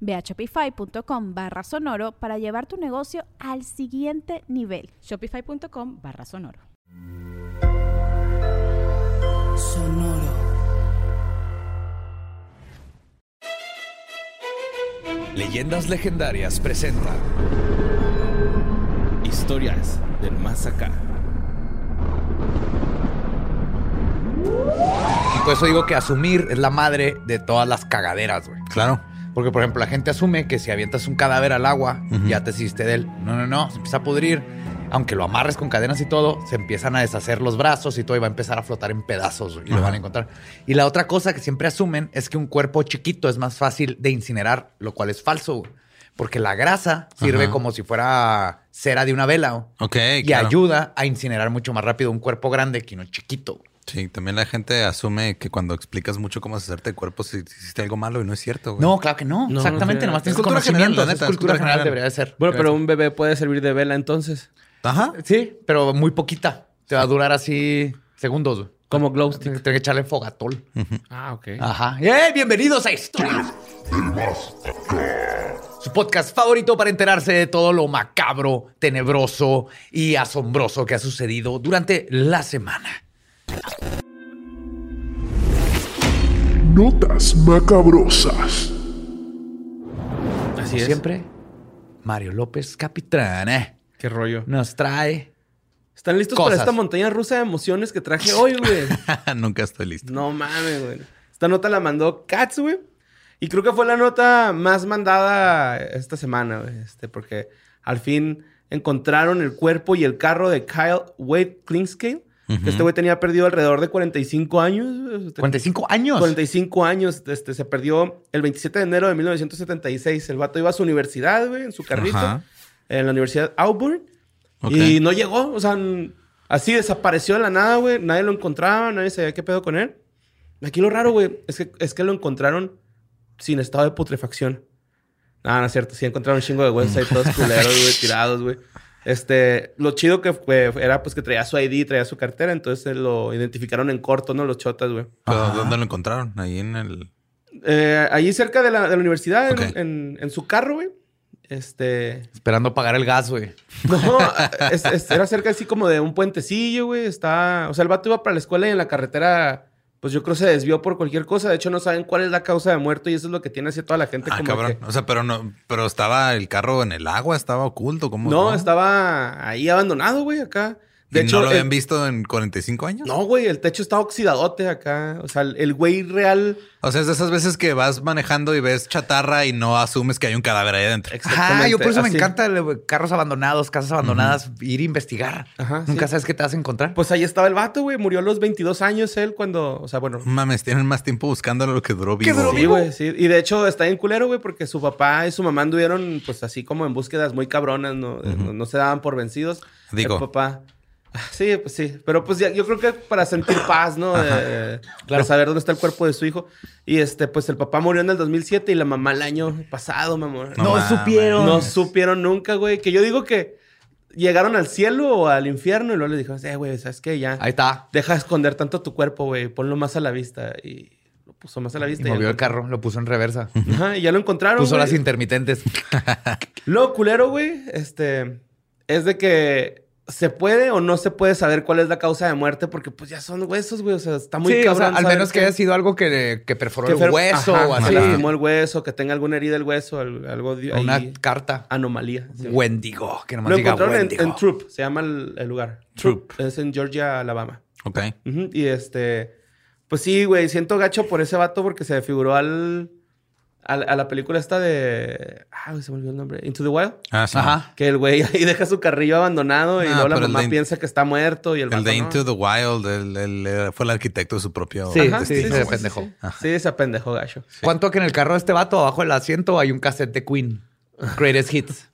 Ve a shopify.com barra sonoro para llevar tu negocio al siguiente nivel. Shopify.com barra sonoro. Sonoro. Leyendas Legendarias presenta Historias del Más Acá. Y por eso digo que asumir es la madre de todas las cagaderas, güey. Claro. Porque, por ejemplo, la gente asume que si avientas un cadáver al agua, ya te hiciste de él. No, no, no, se empieza a pudrir. Aunque lo amarres con cadenas y todo, se empiezan a deshacer los brazos y todo y va a empezar a flotar en pedazos y lo van a encontrar. Y la otra cosa que siempre asumen es que un cuerpo chiquito es más fácil de incinerar, lo cual es falso. Porque la grasa sirve como si fuera cera de una vela. Ok, Y claro. ayuda a incinerar mucho más rápido un cuerpo grande que uno chiquito. Sí, también la gente asume que cuando explicas mucho cómo hacerte cuerpo, si si hiciste algo malo y no es cierto. güey. No, claro que no. No, Exactamente, no, nomás es tienes cultura conocimiento. general, la es neta, es cultura cultura general, general. debería de ser. Bueno, pero un bebé puede servir de vela entonces. Ajá. Sí, pero muy poquita. Te va a durar así segundos. güey. Como glow Tengo stick. que echarle fogatol. Ah, ok. Ajá. ¡Eh! Bienvenidos a Historias. Su podcast favorito para enterarse de todo lo macabro, tenebroso y asombroso que ha sucedido durante la semana. Notas macabrosas. Así Como es. siempre, Mario López Capitán eh, Qué rollo. nos trae. ¿Están listos Cosas. para esta montaña rusa de emociones que traje hoy, güey? Nunca estoy listo. no mames, güey. Esta nota la mandó Katz, güey. Y creo que fue la nota más mandada esta semana, güey. Este, porque al fin encontraron el cuerpo y el carro de Kyle Wade Klingscale. Este güey tenía perdido alrededor de 45 años. güey. Este, 45 años. 45 años. Este, se perdió el 27 de enero de 1976. El vato iba a su universidad, güey, en su carrito. Ajá. En la Universidad Auburn. Ok. Y no llegó. O sea, así desapareció de la nada, güey. Nadie lo encontraba, nadie sabía qué pedo con él. Aquí lo raro, güey, es que, es que lo encontraron sin estado de putrefacción. No, no es cierto. Sí encontraron un chingo de huesos ahí todos culeros, güey, tirados, güey. Este, lo chido que fue, era pues que traía su ID, traía su cartera, entonces lo identificaron en corto, ¿no? Los chotas, güey. ¿Pero ¿Dónde lo encontraron? Ahí en el. Eh, allí cerca de la, de la universidad, en- en, en su carro, güey. Este. Esperando pagar el gas, güey. No, es- es- era cerca así como de un puentecillo, güey. Está. O sea, el vato iba para la escuela y en la carretera, pues yo creo se desvió por cualquier cosa. De hecho, no saben cuál es la causa de muerto y eso es lo que tiene así toda la gente Ah, como cabrón. que- O sea, pero no, pero estaba el carro en el agua, estaba oculto. ¿Cómo? No, estaba ahí abandonado, güey, acá. De ¿Y hecho, ¿No lo el- habían visto en 45 años? No, güey, el techo está oxidadote acá. O sea, el el güey real. O sea, es de esas veces que vas manejando y ves chatarra y no asumes que hay un cadáver ahí adentro. Ah, yo por eso me encanta el- carros abandonados, casas abandonadas, ir a investigar. Ajá, Nunca sí. sabes qué te vas a encontrar. Pues ahí estaba el vato, güey. Murió a los 22 años él cuando. O sea, bueno. Mames, tienen más tiempo buscándolo lo que duró vivo. duró Sí, güey, sí. Y de hecho está bien culero, güey, porque su papá y su mamá anduvieron, pues así como en búsquedas muy cabronas, ¿no? no, no se daban por vencidos. Digo. El papá. Sí, pues sí. Pero pues ya, yo creo que para sentir paz, ¿no? De, de saber dónde está el cuerpo de su hijo. Y este, pues el papá murió en el 2007 y la mamá el año pasado, mamá. No No, supieron. No supieron nunca, güey. Que yo digo que llegaron al cielo o al infierno y luego les dijeron, eh, güey, ¿sabes qué? Ya. Ahí está. Deja de esconder tanto tu cuerpo, güey. Ponlo más a la vista. Y lo puso más a la Y vista. y movió ya el carro, lo puso en reversa. Ajá, y ya lo encontraron. Puso güey. las intermitentes. Lo culero, güey, este, es de que se puede o no se puede saber cuál es la causa de muerte porque pues ya son huesos, güey. O sea, está muy sí, o sea, cabrón al menos que haya sido algo que, que perforó que el hueso Ajá, o así. lastimó el hueso, que tenga alguna herida del hueso, al- algo de una ahí, carta. anomalía. sí. Wendigo, que nomás Lo diga encontraron en, Wendigo. en Troop, se llama el, el lugar. Troop. Es en Georgia, Alabama. Ok. Y este, pues sí, güey, siento gacho por ese vato porque se figuró al, a la película esta de, ah, se me olvidó el nombre, Into the Wild. Ah, sí. Ajá. Que el güey ahí deja su carrillo abandonado y Ah, luego la el mamá de- piensa que está muerto y el, El de no. Into the Wild, eh, fue el arquitecto de su propio Sí, Ajá, sí, destino. se pendejó. Sí, se apendejó gacho. ¿Cuánto que en el carro de este vato, abajo del asiento, hay un cassette de Queen? Greatest Hits.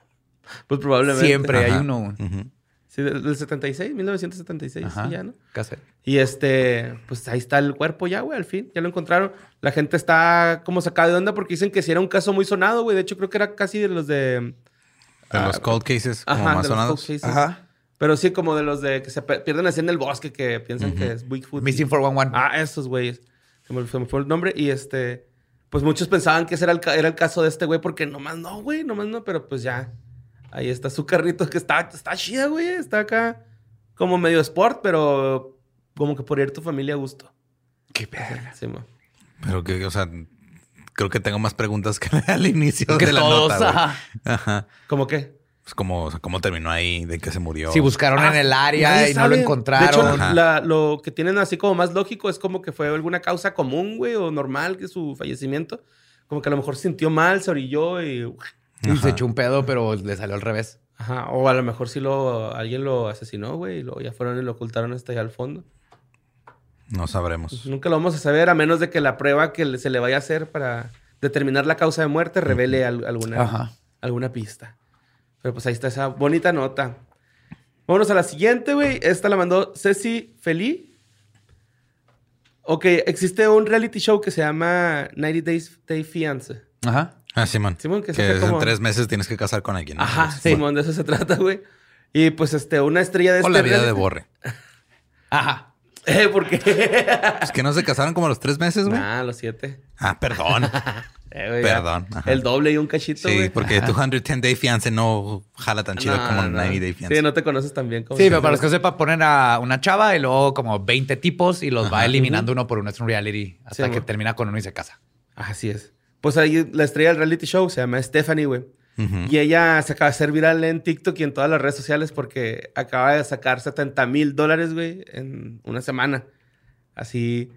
Pues probablemente. Siempre hay uno. güey. Ujú. Sí, del, del 76, 1976, Ajá. sí, ya, ¿no? Cassette. Y este, pues ahí está el cuerpo ya, güey, al fin, ya lo encontraron. La gente está como sacada de onda porque dicen que si era un caso muy sonado, güey. De hecho, creo que era casi de los de. De los cold cases como Ah, Ajá, más de los sonados. cold cases. Pero sí, como de los de que se pierden así en el bosque, que piensan que es Bigfoot. Missing 411. Ah, esos güeyes. Se me, se me fue el nombre. Y este, pues muchos pensaban que ese era el, era el caso de este güey, porque nomás no, güey, nomás no, pero pues ya. Ahí está su carrito que está, está chida, güey. Está acá como medio sport, pero como que por ir tu familia a gusto. Qué verga. Sí, mo. Pero que, o sea, creo que tengo más preguntas que al inicio Que de la todos, nota. güey. ajá. Ajá. ¿Cómo qué? Pues cómo, o sea, cómo terminó ahí, de que se murió. Si buscaron en el área y no lo encontraron. De hecho, la- lo que tienen así como más lógico es como que fue alguna causa común, güey, o normal que su fallecimiento. Como que a lo mejor sintió mal, se orilló y... y Ajá. se echó un pedo, pero le salió al revés. Ajá, o a lo mejor sí lo, alguien lo asesinó, güey, y luego ya fueron y lo ocultaron hasta allá al fondo. No sabremos. Pues nunca lo vamos a saber a menos de que la prueba que le- se le vaya a hacer para determinar la causa de muerte revele al- alguna, Ajá. alguna pista. Pero pues ahí está esa bonita nota. Vámonos a la siguiente, güey. Esta la mandó Ceci Feli. Ok, existe un reality show que se llama 90 Days Day Fiance. Ajá. Ah, Simón. Simón, que en tres meses tienes que casar con alguien. ¿no? Ajá, Sí. Simón, de eso se trata, güey. Y pues este, una estrella de O este la vida de Borre. Ajá. Eh, ¿por qué? Pues que no se casaron como a los tres meses, güey. Ah, los siete. Ah, perdón. Eh. Perdón, ajá. El doble y un cachito, sí, porque 210 Day Fiance no jala tan chido No, como no. 90 Day Fiance. Sí, no te conoces tan bien como... Sí, pero para los que no sepan, ponen a una chava y luego como 20 tipos y los va eliminando uno por uno. Es un reality hasta Sí, que termina con uno y se casa. Así es. Pues ahí la estrella del reality show se llama Stephanie, güey. Y ella se acaba de hacer viral en TikTok y en todas las redes sociales porque acaba de sacar 70 mil dólares, güey, en una semana. Así,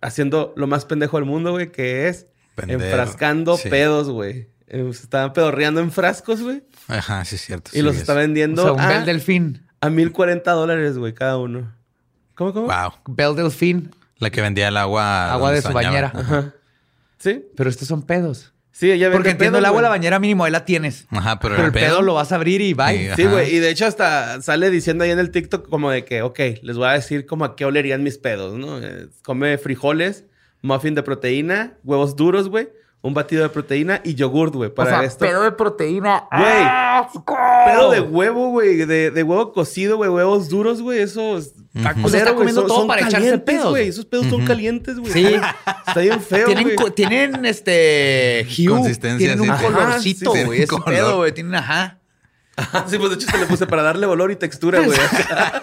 haciendo lo más pendejo del mundo, güey, que es enfrascando sí. pedos, güey. Eh, Se estaban pedorreando en frascos, güey. Ajá, sí es cierto. Y sí los es. está O vendiendo sea, un a, Bel Delfín. a 1040 dólares, güey, cada uno. ¿Cómo, cómo? Wow. Bel Delfín. La que vendía el agua. Agua de su bañaba. bañera. Ajá. ¿Sí? Pero estos son pedos. Sí, ella Porque entiendo el agua de la bañera mínimo, ahí la tienes. Ajá, pero, Pero el pedo lo vas a abrir y bye. Sí, güey. Y de hecho hasta sale diciendo ahí en el TikTok como de que, ok, les voy a decir como a qué olerían mis pedos, ¿no? Eh, come frijoles, muffin de proteína, huevos duros, güey, un batido de proteína y yogurt, güey, para o sea, esto. pedo de proteína. Güey, ¡Asco! Pedo de huevo, güey, de, de huevo cocido, güey, huevos duros, güey, eso es- está Ujú. O sea, está culero, güey, comiendo son- todo son para echarse calientes, pedos. güey. Esos pedos son calientes, güey. Sí. Está bien feo, Tienen, güey. tienen este hue, Consistencia, tienen un sí. Colorcito, sí, güey. ese color. pedo, güey. Tienen, ajá. sí, pues de hecho se le puse para darle olor y textura, güey.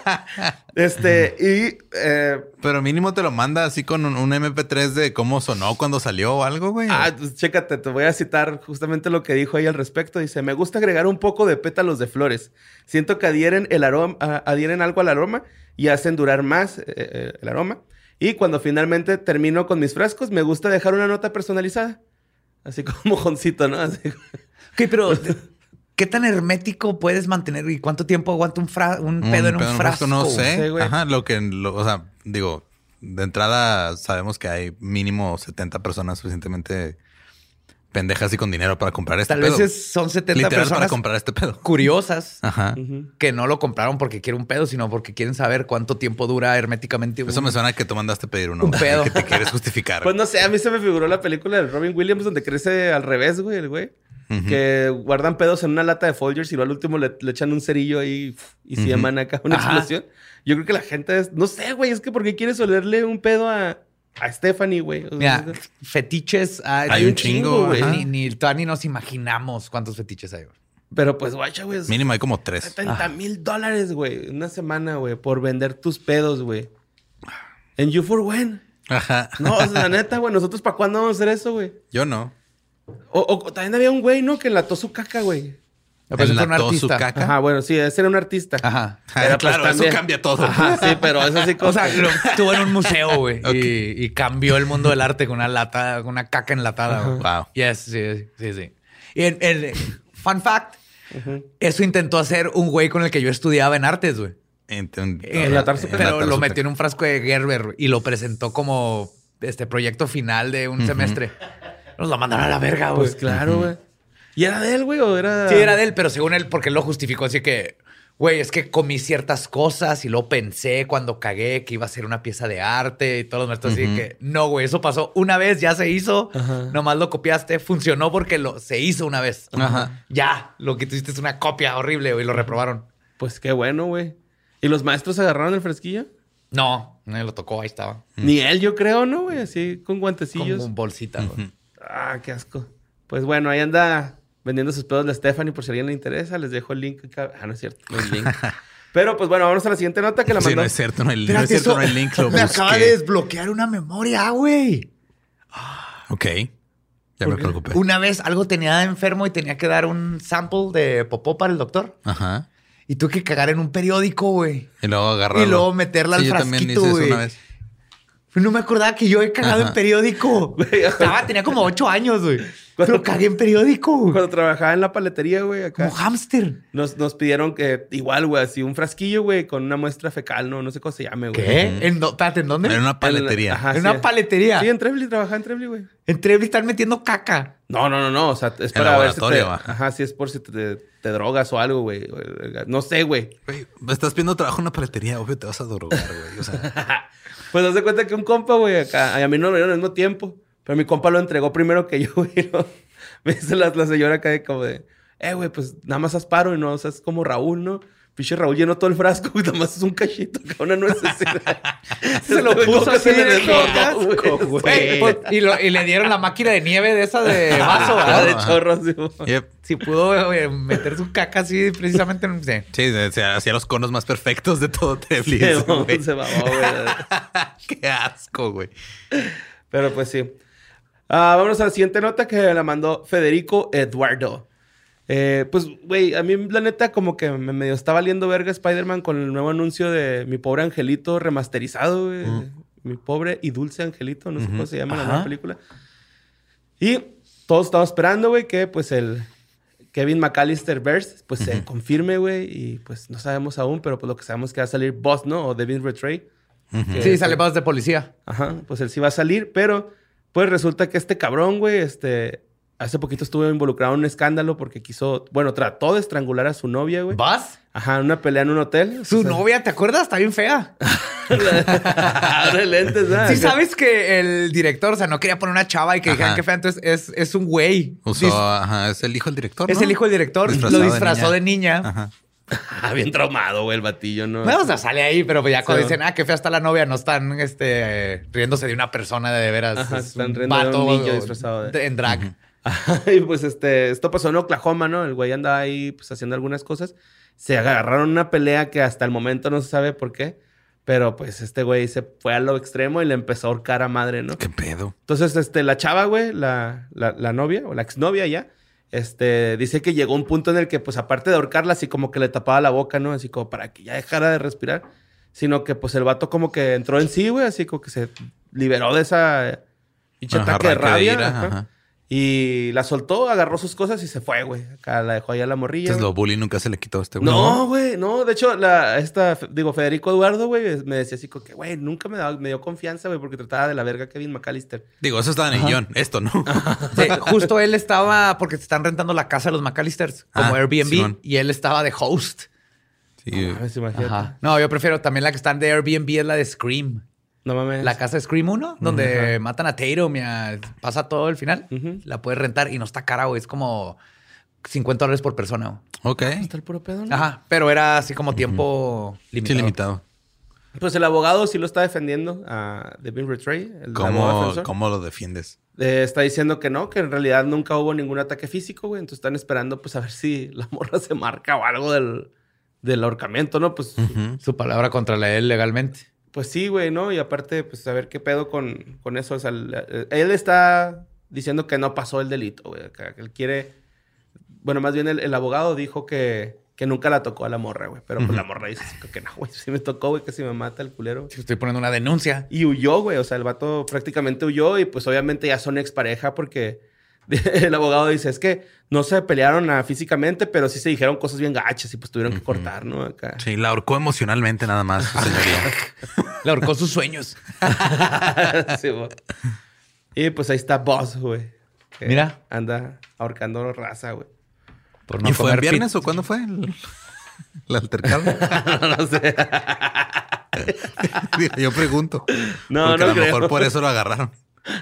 este, y eh, Pero mínimo te lo manda así con un, un MP3 de cómo sonó cuando salió o algo, güey. Ah, pues chécate, te voy a citar justamente lo que dijo ahí al respecto. Dice, me gusta agregar un poco de pétalos de flores. Siento que adhieren, el aroma, adhieren algo al aroma y hacen durar más eh, eh, el aroma. Y cuando finalmente termino con mis frascos, me gusta dejar una nota personalizada. Así como mojoncito, ¿no? Así. Ok, pero ¿qué tan hermético puedes mantener y cuánto tiempo aguanta un, fra- un pedo en un pedo frasco? No sé. Sí, güey. Ajá, lo que, lo- o sea, digo, de entrada sabemos que hay mínimo 70 personas suficientemente pendejas y con dinero para comprar este Tal pedo. vez es- son 70 Literal para personas comprar este pedo. curiosas Ajá. Que no lo compraron porque quieren un pedo, sino porque quieren saber cuánto tiempo dura herméticamente. Eso me suena que tú mandaste pedir uno. Un pedo. Que te quieres justificar. Pues no sé, a mí se me figuró la película de Robin Williams donde crece al revés, güey, el güey. Que guardan pedos en una lata de Folgers y luego al último le, le echan un cerillo ahí y se llaman acá una Ajá. explosión. Yo creo que la gente es... No sé, güey, es que ¿por qué quieres olerle un pedo a, a Stephanie, güey? O sea, Mira, fetiches hay, Hay un chingo, güey. Ni, ni, todavía ni nos imaginamos cuántos fetiches hay. güey. Pero pues, guacha, güey. Mínimo hay como tres. 70 mil dólares, güey. Una semana, güey, por vender tus pedos, güey. En You for When. Ajá. No, o sea, la neta, güey. ¿Nosotros para cuándo vamos a hacer eso, güey? Yo no. O, o también había un güey, ¿no? Que enlató su caca, güey. Enlató su artista. caca. Ajá, bueno, sí, ese era un artista. Ajá. Pero, pues, claro, eso cambia todo. Ajá, sí, pero eso sí O sea, lo- estuvo en un museo, güey. Ok. y, y cambió el mundo del arte con una lata, con una caca enlatada. güey. Wow. Yes, sí, sí, sí. Y en, en- fun fact, eso intentó hacer un güey con el que yo estudiaba en artes, güey. Ent- Enlatar su Pero caca. enlatar lo su metió en un frasco de Gerber y lo presentó como este proyecto final de un semestre. Nos lo mandaron a la verga, güey. Pues claro, güey. ¿Y era de él, güey? ¿O era...? Sí, era de él, pero según él, porque él lo justificó así que, güey, es que comí ciertas cosas y luego pensé cuando cagué que iba a ser una pieza de arte y todos los maestros así que, no, güey, eso pasó una vez, ya se hizo, nomás lo copiaste, funcionó porque lo, se hizo una vez. Ajá. Ya, lo que tú hiciste es una copia horrible, güey, lo reprobaron. Pues qué bueno, güey. ¿Y los maestros agarraron el fresquillo? No, nadie lo tocó, ahí estaba. Ni él, yo creo, ¿no, güey? Así con Como guantecillos. un bolsita, güey. Ah, qué asco. Pues bueno, ahí anda vendiendo sus pedos de Stephanie por si a alguien le interesa. Les dejo el link. acá. Ah, no es cierto, no hay link. Pero pues bueno, vámonos a la siguiente nota que la Sí, mandó. no es cierto, no hay, no es cierto, eso no hay link. Lo me acaba busqué. de desbloquear una memoria, güey. Ok. Ya me preocupé. Una vez algo tenía enfermo y tenía que dar un sample de popó para el doctor. Ajá. Y tuve que cagar en un periódico, güey. Y luego agarrarlo. Y luego meterla al sí, yo también hice frasquito, güey. No me acordaba que yo he cagado en periódico. Estaba, tenía como ocho años, güey. Pero cagué en periódico. Cuando trabajaba en la paletería, güey, acá. Como hámster. Nos, nos pidieron que, igual, güey, así un frasquillo, güey, con una muestra fecal, no, no sé cómo se llame, güey. ¿Qué? ¿En, do- espérate, ¿en dónde? Era una paletería. Ajá, ¿En una paletería? Sí, en Trebly, trabajaba en Trebly, güey. En Trevi están metiendo caca. No, no, no, no. O sea, es En para ver si te... ajá. Ajá, sí, es por si te, te drogas o algo, güey. No sé, güey. Güey, estás pidiendo trabajo en una paletería, obvio te vas a drogar, güey. O sea, Pues haz de cuenta que un compa, güey, acá, a mí no me dieron al mismo tiempo, pero mi compa lo entregó primero que yo, güey. Me dice la, señora acá de como de, eh, güey, pues nada más haz paro y no, o sea, es como Raúl, ¿no? Pinche Raúl llenó todo el frasco y nada más es un cachito, acá una nuececita. Se lo puso así se le de desbordó, asco, güey. Pues, y, lo- y le dieron la máquina de nieve de esa de vaso, Ah, ¿verdad? de chorro, así, güey. yep. Si pudo güey, meter su caca así precisamente en... sí. Sí, hacía los conos más perfectos de todo ese, mamó, güey. se mamó, güey. Qué asco, güey. Pero pues sí. Ah, vámonos a la siguiente nota que la mandó Federico Eduardo. Eh, pues, güey, a mí la neta como que me medio está valiendo verga Spider-Man con el nuevo anuncio de Mi Pobre Angelito remasterizado, güey. Mi Pobre y Dulce Angelito, no sé cómo se llama la nueva Ajá. película. Y todos estamos esperando, güey, que pues el Kevin McAllister verse pues se confirme, güey. Y pues no sabemos aún, pero pues lo que sabemos es que va a salir Boss, ¿no? O Devin Retray. Que- Sí, sale voz de policía. Ajá, pues él sí va a salir, pero pues resulta que este cabrón, güey, este, hace poquito estuvo involucrado en un escándalo porque quiso, bueno, trató de estrangular a su novia, güey. ¿Vas? Ajá, en una pelea en un hotel. Su O sea, novia, ¿te acuerdas? Está bien fea. Abre lentes, ¿verdad? Sí sabes que el director, o sea, no quería poner una chava y que dijeran que fea, entonces es, es un güey. Usó, Dis- ajá, es el hijo del director. es ¿no? el hijo del director. Disfrazado lo de disfrazó de niña. Ajá. Ah, bien traumado, güey, el batillo, ¿no? No, o sea, sale ahí, pero ya cuando Sí. dicen, ah, qué fea está la novia, no están este, riéndose de una persona de, de veras. Ajá, Es están un riendo de un niño disfrazado de- En drag. y pues este, esto pasó en Oklahoma, ¿no? El güey andaba ahí pues haciendo algunas cosas. Se agarraron una pelea que hasta el momento no se sabe por qué. Pero pues este güey se fue a lo extremo y le empezó a ahorcar a madre, ¿no? ¿Qué pedo? Entonces, este, la chava, güey, la, la, la novia o la exnovia ya, este, dice que llegó un punto en el que, pues, aparte de ahorcarla, así como que le tapaba la boca, ¿no? Así como para que ya dejara de respirar. Sino que, pues, el vato como que entró en sí, güey, así como que se liberó de esa pinche Ajá, ataque de de rabia. ira, ajá. ajá. Y la soltó, agarró sus cosas y se fue, güey. Acá la dejó ahí a la morrilla. Entonces güey. lo bullying nunca se le quitó a este güey. No, güey, no. De hecho, la, esta, digo, Federico Eduardo, güey, me decía así como que, güey, nunca me, daba- me dio confianza, güey, porque trataba de la verga Kevin McAllister. Digo, eso estaba en el guion. Esto no. Sí, justo él estaba, porque se están rentando la casa de los McAllisters como Ah, Airbnb, Simón. y él estaba de host. Sí. A ver si imagínate. Ajá. No, yo prefiero también la que están de Airbnb es la de Scream. No mames. La casa de Scream 1, donde matan a Tatum y a- pasa todo el final. La puedes rentar y no está cara, güey. Es como 50 dólares por persona. güey. Ok. Está el puro pedo, ¿no? Ajá. Pero era así como tiempo Sí, limitado. limitado. Pues el abogado sí lo está defendiendo a Devin Retray, ¿Cómo. ¿Cómo lo defiendes? Eh, está diciendo que no, que en realidad nunca hubo ningún ataque físico, güey. Entonces están esperando, pues, a ver si la morra se marca o algo del, del ahorcamiento, ¿no? Pues. Su palabra contra la él legalmente. Pues sí, güey, ¿no? Y aparte, pues, a ver qué pedo con, con eso. O sea, el- eh, él está diciendo que no pasó el delito, güey. que Él quiere... Bueno, más bien el, el abogado dijo que, que nunca la tocó a la morra, güey. Pero pues la morra dice así que no, güey. Si me tocó, güey, que si me mata el culero. Estoy poniendo una denuncia. Y huyó, güey. O sea, el vato prácticamente huyó y pues obviamente ya son expareja porque el abogado dice, es que no se pelearon ah, físicamente, pero sí se dijeron cosas bien gachas y pues tuvieron que cortar, ¿no? Acá. Sí, la ahorcó emocionalmente nada más, señoría. Le ahorcó sus sueños. Sí, y pues ahí está Boss, güey. Mira. Anda ahorcando raza, güey. Por ¿Y fue el viernes pizza. o cuándo fue el, el altercado? no sé. Digo, Yo pregunto. No, porque no a lo mejor por eso lo agarraron.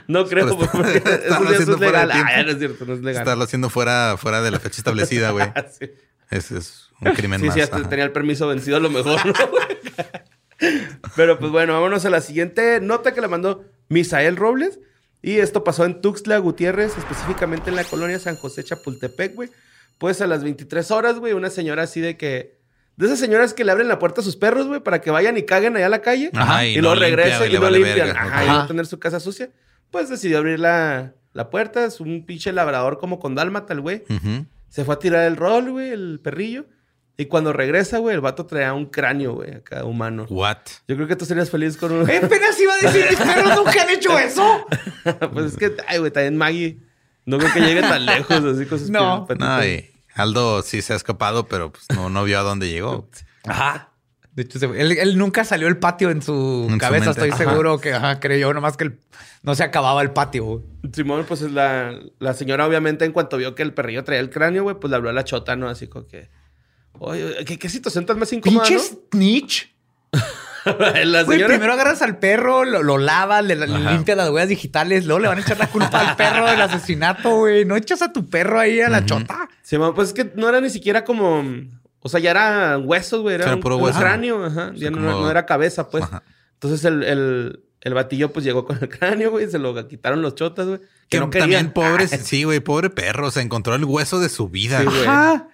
No creo, Pero porque está- eso, estarlo eso haciendo es legal. Ah, no es cierto, no es legal. Estarlo haciendo fuera, fuera de la fecha establecida, güey. Sí. Ese es un crimen Sí, más. sí, hasta ajá. tenía el permiso vencido a lo mejor, ¿no? Pero pues bueno, vámonos a la siguiente nota que la mandó Misael Robles. Y esto pasó en Tuxtla Gutiérrez, específicamente en la colonia San José Chapultepec, güey. Pues a las 23 horas, güey, una señora así de que... De esas señoras que le abren la puerta a sus perros, güey, para que vayan y caguen allá a la calle. Ajá, y, y luego no limpia, regresen güey, y le no vale limpian. verga. Ajá, y tener su casa sucia. Pues decidió abrir la, la puerta. Es un pinche labrador como con dálmata, el güey. Se fue a tirar el rol, güey, el perrillo. Y cuando regresa, güey, el vato traía un cráneo, güey, acá humano. What? Yo creo que tú serías feliz con un... Apenas iba a decir, mis perros nunca han hecho eso. pues es que, ay, güey, también Maggie. No creo que llegue tan lejos así con sus No. No, y Aldo sí se ha escapado, pero pues no, no vio a dónde llegó. Ajá. De hecho, él, él nunca salió el patio en su En cabeza. Estoy Ajá. seguro que ajá, creyó nomás que el- no se acababa el patio. güey. Simón, pues es la, la señora, obviamente, en cuanto vio que el perrillo traía el cráneo, güey, pues le habló a la chota, ¿no? Así como que... Oye, ¿qué, qué situación tan más incómoda, Pinche no? snitch. la Güey, primero agarras al perro, lo, lo lavas, le, le limpias las huellas digitales, luego le van a echar la culpa al perro del asesinato, güey. No echas a tu perro ahí a la chota. Simón, pues es que no era ni siquiera como... O sea, ya era huesos, güey. Era, Era un, puro un hueso. cráneo, ajá. sea, ya no, como- no era cabeza, pues. Ajá. Entonces el, el, el batillo, pues, llegó con el cráneo, güey. Se lo quitaron los chotas, güey. Que no también querían. pobre, sí, güey, pobre perro. O sea, encontró el hueso de su vida. Sí, güey. Ajá.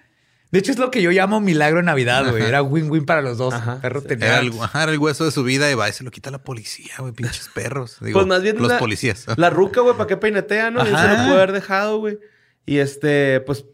De hecho, es lo que yo llamo milagro en Navidad, güey. Ajá. Era win-win para los dos. Ajá. Perro Sí. tenía... Era el, ajá, era el hueso de su vida y va y se lo quita la policía, güey, pinches perros. Digo, Pues más bien los la- policías. La ruca, güey, ¿para qué peinetea, no? Y se lo Ajá. pudo haber dejado, güey. Y este, pues,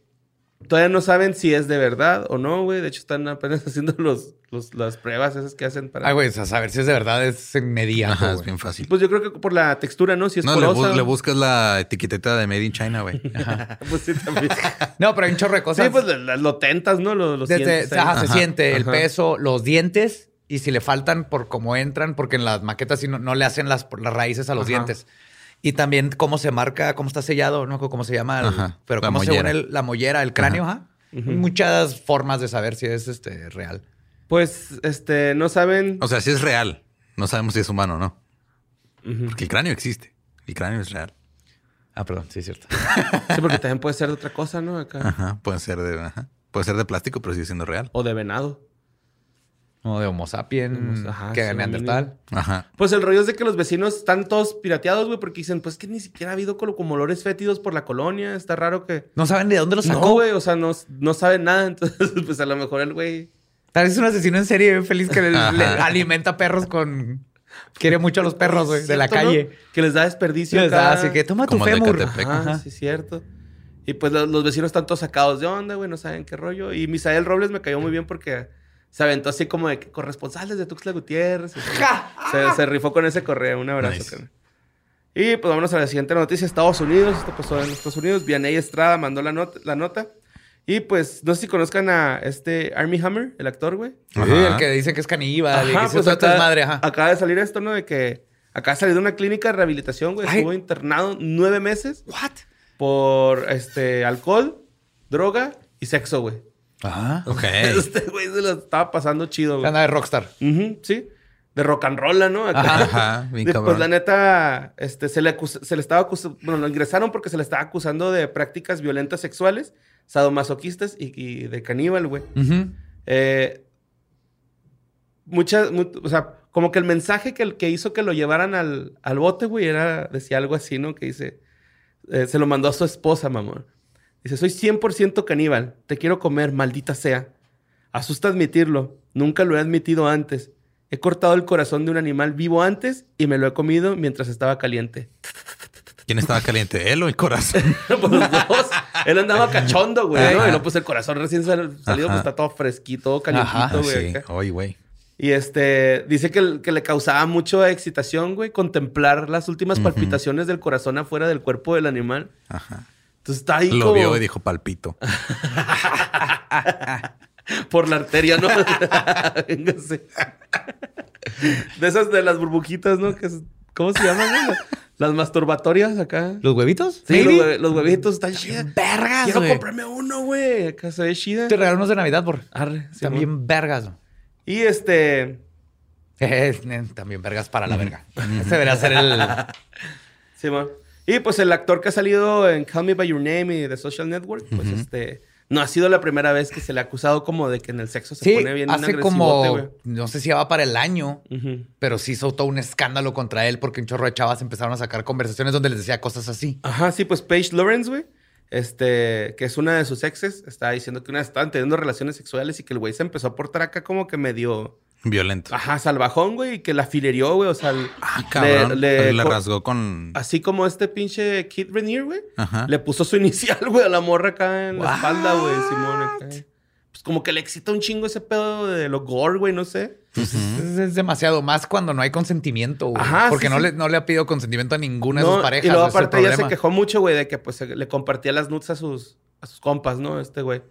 todavía no saben si es de verdad o no, güey. De hecho, están apenas haciendo los, los, las pruebas esas que hacen para... Ah, güey, a saber si es de verdad, es inmediato. Ajá, es bien fácil. Pues yo creo que por la textura, ¿no? Si es no, le, porosa. bu- le buscas la etiqueteta de Made in China, güey. Pues sí, también. No, pero hay un chorro de cosas. sí, pues lo, lo tentas, ¿no? Lo, lo Desde- sientes ajá, se Ajá, siente el peso, los dientes y si le faltan por cómo entran, porque en las maquetas sí no, no le hacen las, las raíces a los Ajá. dientes. Y también cómo se marca, cómo está sellado, no cómo se llama, el- Ajá, pero cómo mollera. el- la mollera, el cráneo, ajá. Hay Muchas formas de saber si es este real. Pues, este, no saben... O sea, si es real. No sabemos si es humano o no. Porque el cráneo existe. El cráneo es real. Ah, perdón, sí es cierto. Sí, porque también puede ser de otra cosa, ¿no? Acá. Ajá. Puede ser de, ajá. Puede ser de plástico, pero sigue siendo real. O de venado. Como de Homo sapiens, ajá, que sí, de Neandertal. Ajá. Pues el rollo es de que los vecinos están todos pirateados, güey, porque dicen, pues que ni siquiera ha habido como, olores fétidos por la colonia. Está raro que... No saben de dónde lo No, sacó. güey, o sea, no, no saben nada. Entonces, pues a lo mejor el güey... Tal vez es un asesino en serie feliz que le, le alimenta perros con... Quiere mucho a los perros, güey, de la ¿no? calle. Que les da desperdicio. Les da así que toma tu Como fémur. Ajá, Ajá. sí, cierto. Y pues los, los vecinos están todos sacados de onda, güey, no saben qué rollo. Y Misael Robles me cayó muy bien porque se aventó así como de que corresponsales de Tuxtla Gutiérrez. y se, se rifó con ese correo. Un abrazo, Nice. Y pues vámonos a la siguiente noticia. Estados Unidos, esto pasó en Estados Unidos. Vianey Estrada mandó la, not- la nota. Y pues, no sé si conozcan a este Army Hammer, el actor, güey. Sí, el que dice que es caníbal y Ajá, que se pues acá- madre, ajá. Acaba de salir esto, ¿no? De que acaba de salir de una clínica de rehabilitación, güey. Estuvo internado nueve meses What? por este alcohol, droga y sexo, güey. Ajá. Ok. Este güey se lo estaba pasando chido, güey. Anda de rockstar. Ujú, sí. De rock and roll, ¿no? Acá. Ajá. Bien Y, cabrón. pues la neta, este, se le, acusa- se le estaba acusando, bueno, lo ingresaron porque se le estaba acusando de prácticas violentas sexuales, sadomasoquistas y, y de caníbal, güey. Ujú. Eh, muchas, mu- o sea, como que el mensaje que, el que hizo que lo llevaran al, al bote, güey, era, decía algo así, ¿no? Que dice, eh, se lo mandó a su esposa, mamón. Dice, soy 100% caníbal, te quiero comer, maldita sea. Asusta admitirlo, nunca lo he admitido antes. He cortado el corazón de un animal vivo antes y me lo he comido mientras estaba caliente. ¿Quién estaba caliente? ¿Él o el corazón? pues los dos. Él andaba cachondo, güey, ¿no? Y luego, pues el corazón recién sal- salido, Ajá. pues está todo fresquito, calientito, güey. sí. Oye, güey. Y este, dice que, que le causaba mucho excitación, güey, contemplar las últimas palpitaciones del corazón afuera del cuerpo del animal. Ajá. Entonces está ahí Lo como vio y dijo palpito. por la arteria, ¿no? Véngase. De esas de las burbujitas, ¿no? Que es- ¿Cómo se llaman? güey? Las- masturbatorias acá. ¿Los huevitos? Sí, los, Maybe. hue- los huevitos están chidas. Vergas, Quiero güey. comprarme uno, güey. Acá se ve chida. Te regalamos de Navidad, por. Arre, sí, También mon. vergas. Y este... Eh, También vergas para la verga. Ese debería ser el. Sí, man. Y pues el actor que ha salido en Call Me By Your Name y The Social Network, pues este... No ha sido la primera vez que se le ha acusado como de que en el sexo se Sí, pone bien hace como. No sé si va para el año, pero sí hizo todo un escándalo contra él porque un chorro de chavas empezaron a sacar conversaciones donde les decía cosas así. Ajá, sí, pues Paige Lawrence, güey. Este, que es una de sus exes, está diciendo que una estaban teniendo relaciones sexuales y que el güey se empezó a portar acá como que medio, Violento. ajá, salvajón, güey, y que la filerió, güey, o sea, le- Ah, cabrón. le- Le, rasgó con. así como este pinche Kid Renier, güey, Ajá. le puso su inicial, güey, a la morra acá en la espalda, güey, Simón. acá. Pues como que le excita un chingo ese pedo de lo gore, güey, no sé. Es, es demasiado más cuando no hay consentimiento, güey. Ajá, Porque sí, no, sí. Le, no le ha pedido consentimiento a ninguna de sus parejas. Y luego aparte ella se quejó mucho, güey, de que pues se- le compartía las nudes a sus, a sus compas, ¿no? Este güey.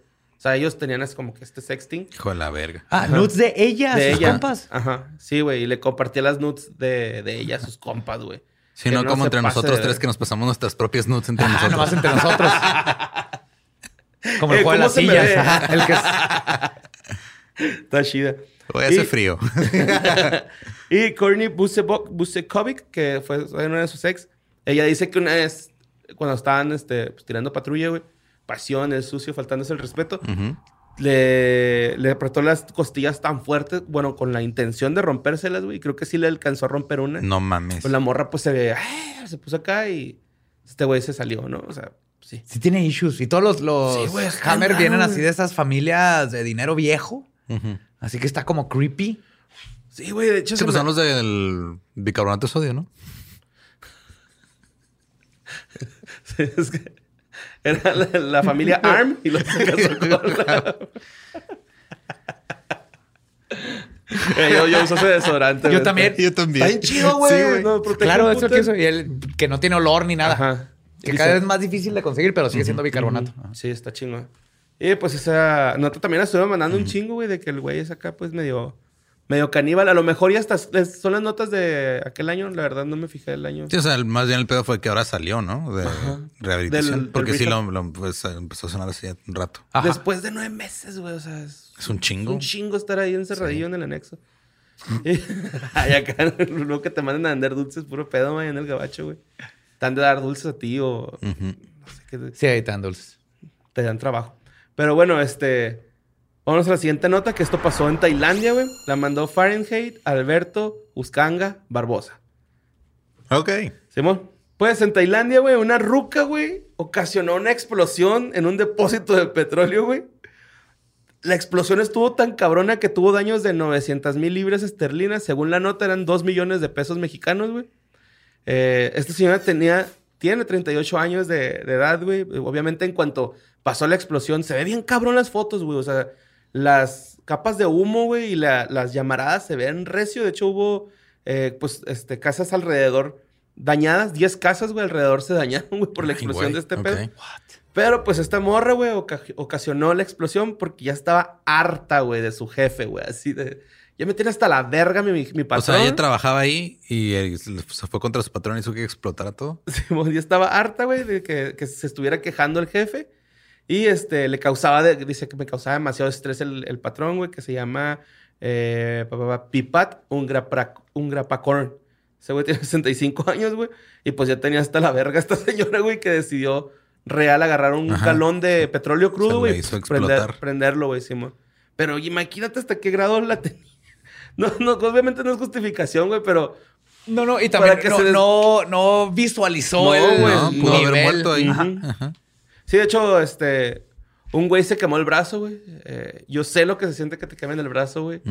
O sea, ellos tenían así como que este sexting. Hijo de la verga. Ah, nudes de ella, de sus ella. compas. Ajá. Sí, güey. Y le compartía las nudes de, de ella a sus compas, güey. Si no, no como entre nosotros de- tres que nos pasamos nuestras propias nudes entre Ah, nosotros. nomás entre nosotros. Como el Eh, juego de ¿cómo las sillas. Ajá, el que es- Está chida. Hoy hace Y- frío. Y Courtney Busekovic, que fue una de sus ex, ella dice que una vez, cuando estaban este, pues, tirando patrulla, güey, pasión, el sucio, faltándose el respeto, le, le apretó las costillas tan fuertes, bueno, con la intención de rompérselas, güey. Creo que sí le alcanzó a romper una. No mames. Pues la morra, pues se, ¡ah! se puso acá y este güey se salió, ¿no? O sea, sí. Sí tiene issues. Y todos los, los Sí, güey, Hammer vienen así de esas familias de dinero viejo. Así que está como creepy. Sí, güey, de hecho. Sí, se pues me- son los del bicarbonato de sodio, ¿no? Sí, es que era la, la familia Arm y los se casó con la- Eh, yo, yo uso ese desodorante. Yo también. Yo también. Está bien chido, güey. Sí, güey. No, protege Claro, eso putero. que eso. Y el que no tiene olor ni nada. Ajá. Que Dice- cada vez es más difícil de conseguir, pero sigue siendo bicarbonato. Sí, está chingón. Y pues esa nota también la estuve mandando un chingo, güey, de que el güey es acá, pues medio, medio caníbal. A lo mejor ya hasta es- son las notas de aquel año. La verdad, no me fijé el año. Sí, o sea, más bien el pedo fue que ahora salió, ¿no? De rehabilitación. Del- del porque sí lo, lo, pues, empezó a sonar hace un rato. Ajá. Después de nueve meses, güey. O sea, es, Es un es chingo. un chingo estar ahí encerradillo en el anexo. Y, ay, acá, luego que te manden a vender dulces, puro pedo, güey, en el gabacho, güey. Te han de dar dulces a ti o no sé qué. Sí, ahí están dulces. te dan trabajo. Pero bueno, este. Vamos a la siguiente nota, que esto pasó en Tailandia, güey. La mandó Fahrenheit, Alberto, Uscanga, Barbosa. Ok. Simón. Pues en Tailandia, güey, una ruca, güey, ocasionó una explosión en un depósito de petróleo, güey. La explosión estuvo tan cabrona que tuvo daños de 900 mil libras esterlinas. Según la nota, eran 2 millones de pesos mexicanos, güey. Eh, esta señora tenía, tiene 38 años de, de edad, güey. Obviamente, en cuanto pasó la explosión, se ve bien cabrón las fotos, güey. O sea, las capas de humo, güey, y la- las llamaradas se ven recio. De hecho, hubo, eh, pues, este, casas alrededor dañadas. 10 casas, güey, alrededor se dañaron, güey, por la explosión de este pedo. Pero pues esta morra, güey, oca- ocasionó la explosión porque ya estaba harta, güey, de su jefe, güey. Así de... Ya me tiene hasta la verga mi, mi O patrón. sea, ella trabajaba ahí y eh, se fue contra su patrón y hizo que explotara todo. Simón, ya estaba harta, güey, de que, que se estuviera quejando el jefe. Y este, le causaba, de- dice que me causaba demasiado estrés el, el patrón, güey, que se llama eh, pa, pa, pa, Pipat Ungrapra- Ungrapacorn. Ese güey tiene 65 años, güey. Y pues ya tenía hasta la verga esta señora, güey, que decidió real agarrar un Ajá. galón de petróleo crudo, güey. hizo prender- explotar. prenderlo, güey, Simón. Pero imagínate hasta qué grado la tenía. No, no, obviamente no es justificación, güey, pero No, no, y Para también que no, se des- no, no visualizó No, el No, pudo haber nivel. muerto ahí. Ujú. Sí, de hecho, este. Un güey se quemó el brazo, güey. Eh, yo sé lo que se siente que te quemen el brazo, güey.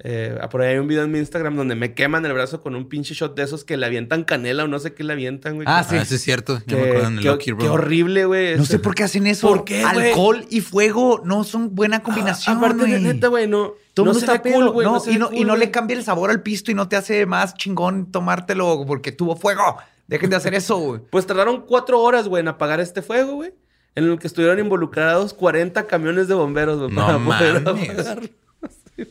Eh, por ahí hay un video en mi Instagram donde me queman el brazo con un pinche shot de esos que le avientan canela o no sé qué le avientan, güey. Ah, Que- Ah, sí, es cierto. Yo que- me acuerdo en el qué- Lucky qué horrible, güey. No sé por qué hacen eso. ¿Por qué, güey? Alcohol y fuego no son buena combinación. Aparte, güey. neta, güey, no. Todo no mundo está cool, güey. no, y no, cool, y no le cambia el sabor al pisto y no te hace más chingón tomártelo porque tuvo fuego. Dejen de hacer eso, güey. Pues tardaron cuatro horas, güey, en apagar este fuego, güey. En el que estuvieron involucrados 40 camiones de bomberos, güey, No para poder apagarlo.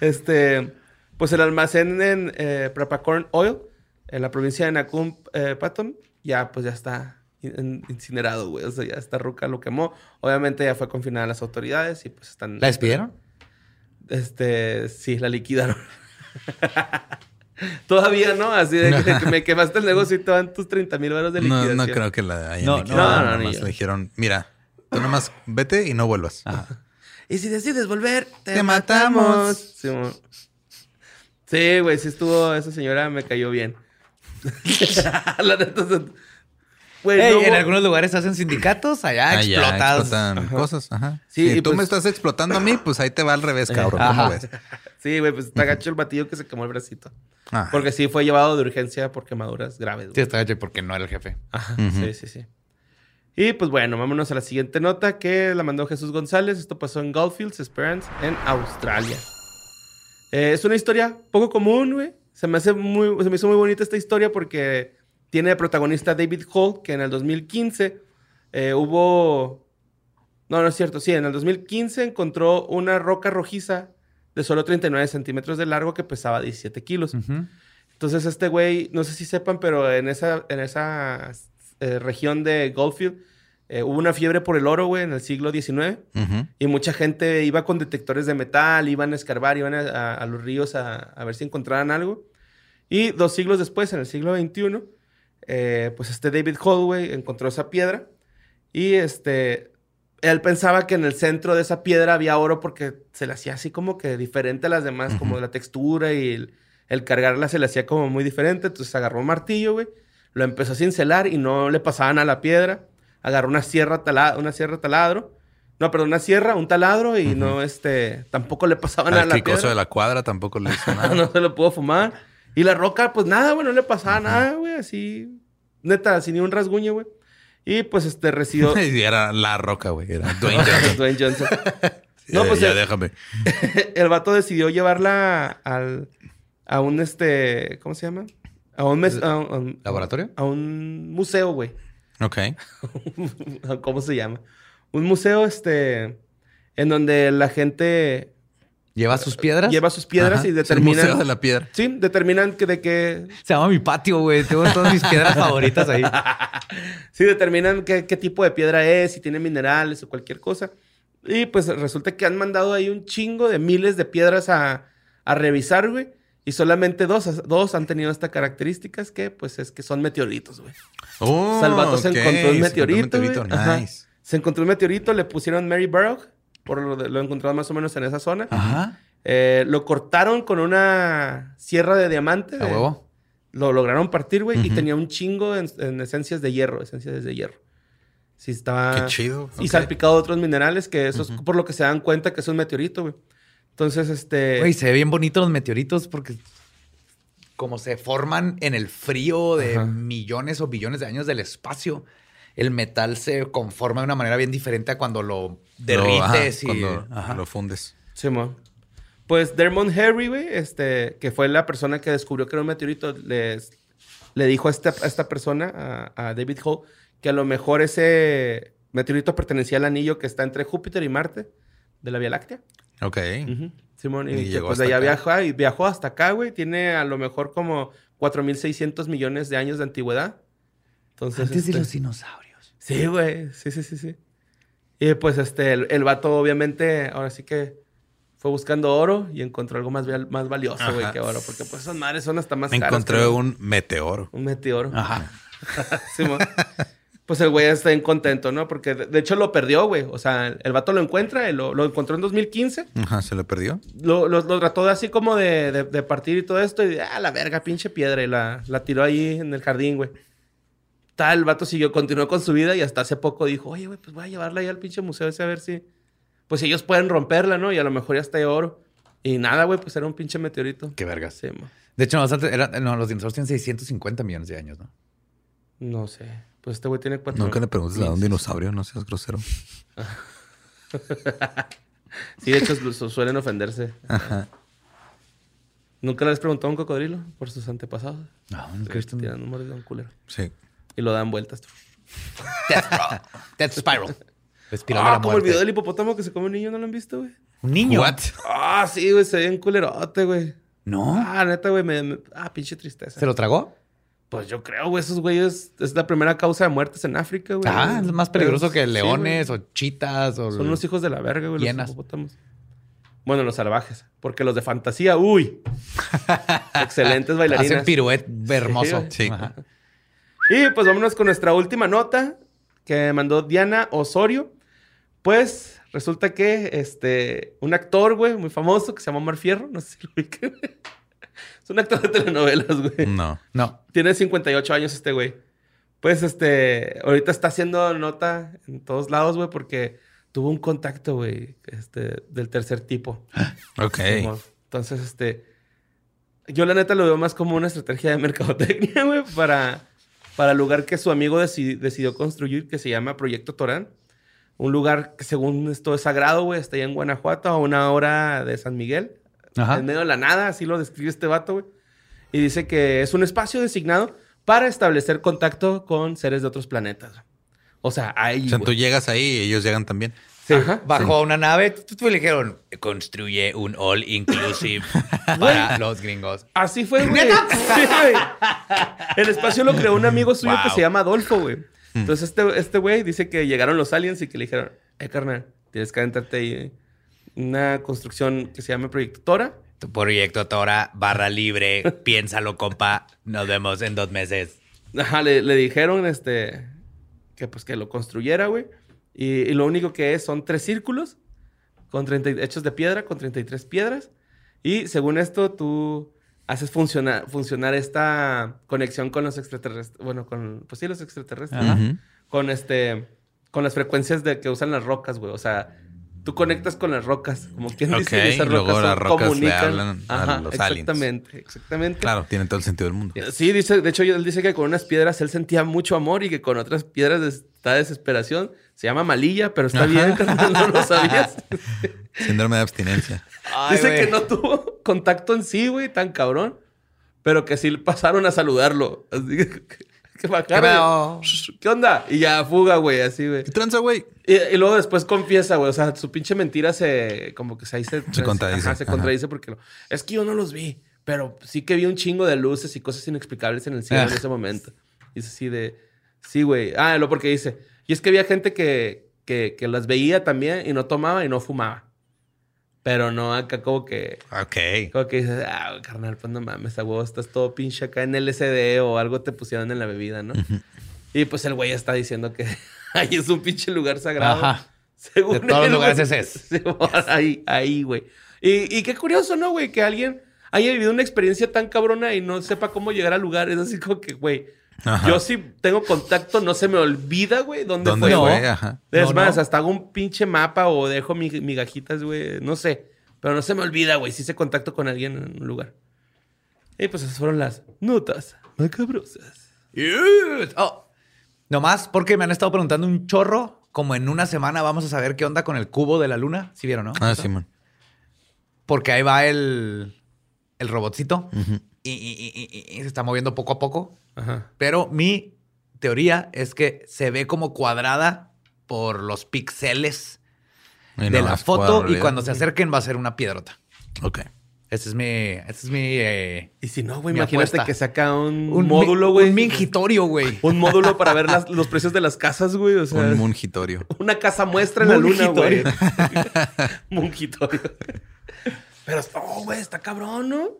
Este, pues el almacén en eh, Prepacorn Oil, en la provincia de Nakum, eh, Patton, ya pues ya está in- incinerado, güey. O sea, ya esta ruca lo quemó. Obviamente ya fue confinada a las autoridades y pues están... ¿La despidieron? Este, sí, la liquidaron. Todavía no, así de que, que me quemaste el negocio y te van tus 30 mil euros de No, liquidación. no creo que la hayan No, liquidado. no, no, Nada ni más yo. le dijeron, mira, tú nomás vete y no vuelvas. Y si decides volver, te, Te matamos. matamos. Sí, güey, sí estuvo, esa señora me cayó bien. La neta, güey, Ey, no, en algunos lugares hacen sindicatos allá Ah, ya, explotados. explotan cosas. Ajá. Sí, si y tú pues- me estás explotando a mí, pues ahí te va al revés, cabrón. Ajá. ¿Cómo ves? Sí, güey, pues está gacho el batillo que se quemó el bracito. Ah. Porque sí fue llevado de urgencia por quemaduras graves. Sí, está gacho porque no era el jefe. Ajá, sí, sí, sí. Y pues bueno, vámonos a la siguiente nota que la mandó Jesús González. Esto pasó en Goldfields, Esperance, en Australia. Eh, es una historia poco común, güey. Se me hace muy, se me hizo muy bonita esta historia porque tiene de protagonista David Holt, que en el 2015 eh, hubo... No, no es cierto. Sí, en el 2015 encontró una roca rojiza de solo 39 centímetros de largo que pesaba 17 kilos. Ujú. Entonces este güey, no sé si sepan, pero en esa, en esa eh, región de Goldfield eh, hubo una fiebre por el oro, güey, en el siglo XIX. Ujú. Y mucha gente iba con detectores de metal, iban a escarbar, iban a, a- a los ríos a, a ver si encontraban algo. Y dos siglos después, en el siglo XXI, eh, pues este David Holloway encontró esa piedra. Y este, él pensaba que en el centro de esa piedra había oro porque se le hacía así como que diferente a las demás, como la textura y el, el cargarla se le hacía como muy diferente. Entonces agarró un martillo, güey, lo empezó a cincelar y no le pasaban a la piedra. Agarró una sierra, tala- una sierra taladro. No, perdón, una sierra, un taladro y no, este, tampoco le pasaban a Al la piedra. de la cuadra tampoco le hizo nada. no se lo pudo fumar. Y la roca, pues nada, güey, no le pasaba nada, güey, así, neta, sin ni un rasguño, güey. Y pues este recibió era la roca, güey. Era Dwayne Johnson. Dwayne Johnson. No, pues ya eh, déjame. el vato decidió llevarla al, a un, este, ¿cómo se llama? A un, mes- a un- ¿Laboratorio? a un museo, güey. Ok. ¿Cómo se llama? Un museo, este, en donde la gente ¿Lleva sus piedras? lleva sus piedras Ajá. y el determinan... Museo de la Piedra. Sí, determinan que de qué... Se llama mi patio, güey. Tengo todas mis piedras favoritas ahí. Sí, determinan qué, qué tipo de piedra es, si tiene minerales o cualquier cosa. Y pues resulta que han mandado ahí un chingo de miles de piedras a, a revisar, güey. Y solamente dos, dos han tenido estas características que, pues, es que son meteoritos, güey. Oh, Salvato se ok. encontró un Se meteorito, encontró un. Ajá. Nice. Se encontró un meteorito, le pusieron Mary Burrow, por lo, de- lo encontraron más o menos en esa zona. Ajá. Eh, lo cortaron con una sierra de diamante. A de- huevo. Lo lograron partir, güey, y Ujú. tenía un chingo en, en esencias de hierro, esencias de hierro. Sí, estaba... Qué chido. Y ok. salpicado de otros minerales, que eso es por lo que se dan cuenta que es un meteorito, güey. Entonces, este... Güey, se ve bien bonito los meteoritos porque como se forman en el frío de Ajá. millones o billones de años del espacio, el metal se conforma de una manera bien diferente a cuando lo ajá, derrites y... cuando Ajá. lo fundes. Simón. Pues Dermot Harry, güey, este, que fue la persona que descubrió que era un meteorito, les, le dijo a esta, a esta persona, a, a David Hall, que a lo mejor ese meteorito pertenecía al anillo que está entre Júpiter y Marte de la Vía Láctea. Ok. Simón, y, Y que, pues de allá viajó, y viajó hasta acá, güey. Tiene a lo mejor como 4.600 millones de años de antigüedad. Entonces, Antes de este, los dinosaurios. Sí, güey. Sí, sí, sí, sí. Y pues este, el, el vato obviamente, ahora sí que fue buscando oro y encontró algo más, más valioso, güey, que oro. Porque pues esas madres son hasta más caras. Encontré que un meteoro. un meteoro. Ajá. Pues el güey está bien contento, ¿no? Porque de, hecho lo perdió, güey. O sea, el, vato lo encuentra, lo, lo encontró en 2015. Ajá, se le perdió. Lo, lo- lo trató de así como de, de- de partir y todo esto. Y, ah, la verga, pinche piedra. Y la, la tiró ahí en el jardín, güey. El vato siguió, continuó con su vida y hasta hace poco dijo, oye, güey, pues voy a llevarla ahí al pinche museo ese a ver si... Pues si ellos pueden romperla, ¿no? Y a lo mejor ya está de oro. Y nada, güey, pues era un pinche meteorito. Qué vergas. Sí, mo. De hecho, no, era- no, los dinosaurios tienen 650 millones de años, ¿no? No sé. Pues este güey tiene cuatro... Nunca le preguntes a un dinosaurio, no seas grosero. Sí, de hecho su- suelen ofenderse. Ajá. ¿Nunca les preguntó a un cocodrilo por sus antepasados? No, nunca he visto un- Tiran un culero. Sí. Y lo dan vueltas. Death, Death Spiral. Espiral de Ah, la como el video del hipopótamo que se come un niño, ¿no lo han visto, güey? ¿Un niño? What? Ah, sí, güey, se ve un culerote, güey. No. Ah, neta, güey, me, me- Ah, pinche tristeza. ¿Se lo tragó? Pues yo creo, güey, esos güeyes es la primera causa de muertes en África, güey. Ah, es más peligroso Pero- que sí, leones o chitas o... Son los hijos de la verga, güey, los hipopótamos. Bueno, los salvajes. Porque los de fantasía, uy. Excelentes bailarinas. Hacen piruet hermoso. güey. Sí. Y pues vámonos con nuestra última nota que mandó Diana Osorio. Pues resulta que este, un actor, güey, muy famoso que se llama Omar Fierro, no sé si lo ubican. es un actor de telenovelas, güey. No. No. Tiene 58 años este güey. Pues este, ahorita está haciendo nota en todos lados, güey, porque tuvo un contacto, güey, este, del tercer tipo. Ok. Entonces, este. Yo la neta lo veo más como una estrategia de mercadotecnia, güey, para, para el lugar que su amigo deci- decidió construir, que se llama Proyecto Torán. Un lugar que según esto es sagrado, güey, está allá en Guanajuato, a una hora de San Miguel. Ajá. En medio de la nada, así lo describe este vato, güey. Y dice que es un espacio designado para establecer contacto con seres de otros planetas. O sea, ahí. O sea, tú llegas ahí y ellos llegan también. Sí. Bajó sí. a una nave tú le dijeron, construye un all inclusive para los gringos. Así fue, güey. Sí, güey. El espacio lo creó un amigo suyo que se llama Adolfo, güey. Entonces este este güey dice que llegaron los aliens y que le dijeron, eh, carnal, tienes que adentrarte ahí. eh, Una construcción que se llama Proyecto Tora. Tu proyecto Tora, barra libre, piénsalo, compa. Nos vemos en dos meses. Ajá, le, le dijeron este que pues que lo construyera, güey. Y, y lo único que es son tres círculos con 30, y- hechos de piedra, con 33 piedras. Y según esto, tú haces funcionar, funcionar esta conexión con los extraterrestres. Bueno, con, pues sí, los extraterrestres. Ajá. Con este, con las frecuencias de que usan las rocas, güey. O sea, tú conectas con las rocas, como quien dice, Ok, y esas y luego rocas las son- rocas le comunican. hablan a Ajá, los aliens. exactamente, exactamente. Claro, tiene todo el sentido del mundo. Sí, dice, de hecho, él dice que con unas piedras él sentía mucho amor y que con otras piedras está desesperación. Se llama malilla, pero está Ajá. bien, no lo sabías. Síndrome de abstinencia. dice que no tuvo contacto en sí, güey, tan cabrón, pero que sí pasaron a saludarlo. Así que, que y, ¿Qué onda? Y ya fuga, güey, así, güey. ¿Qué tranza, güey? Y, y luego después confiesa, güey. O sea, su pinche mentira se... Como que se, ahí se... Se contradice. Ajá, se Ajá. contradice porque... lo- es que yo no los vi. Pero sí que vi un chingo de luces y cosas inexplicables en el cielo en Ah. ese momento. Y es así de... Sí, güey. Ah, lo porque dice... Y es que había gente que, que, que las veía también y no tomaba y no fumaba. Pero no acá como que... Ok. Como que dices, ah, carnal, pues no mames, a huevo, estás todo pinche acá en LSD o algo te pusieron en la bebida, ¿no? Y pues el güey está diciendo que ahí es un pinche lugar sagrado. Ajá. Según De todos los él, lugares güey. ese es. Ahí, ahí, güey. Y, y qué curioso, ¿no, güey? Que alguien haya vivido una experiencia tan cabrona y no sepa cómo llegar al lugar. Es así como que, güey, Ajá. yo sí tengo contacto, no se me olvida, güey, dónde, ¿Dónde fue. ¿no? Ajá. Es No, más, no. hasta hago un pinche mapa o dejo mi- migajitas, güey. No sé. Pero no se me olvida, güey. Si hice contacto con alguien en un lugar. Y pues esas fueron las notas macabrosas. Yes. Oh, nomás porque me han estado preguntando un chorro. Como en una semana vamos a saber qué onda con el cubo de la luna. ¿Sí vieron, no? Ah, sí, man. Porque ahí va el, el robotcito y- y- y- y se está moviendo poco a poco. Ajá. Pero mi teoría es que se ve como cuadrada por los píxeles de no la foto y cuando se acerquen va a ser una piedrota. Ok. Ese es mi... Ese es mi... eh, Y si no, güey, imagínate apuesta. que saca un, un módulo, güey. Un mingitorio, güey. Un módulo para ver las- los precios de las casas, güey. O sea, Un mungitorio. una casa muestra en la luna, güey. Mungitorio. Mungitorio. Pero, oh, güey, está cabrón, ¿no?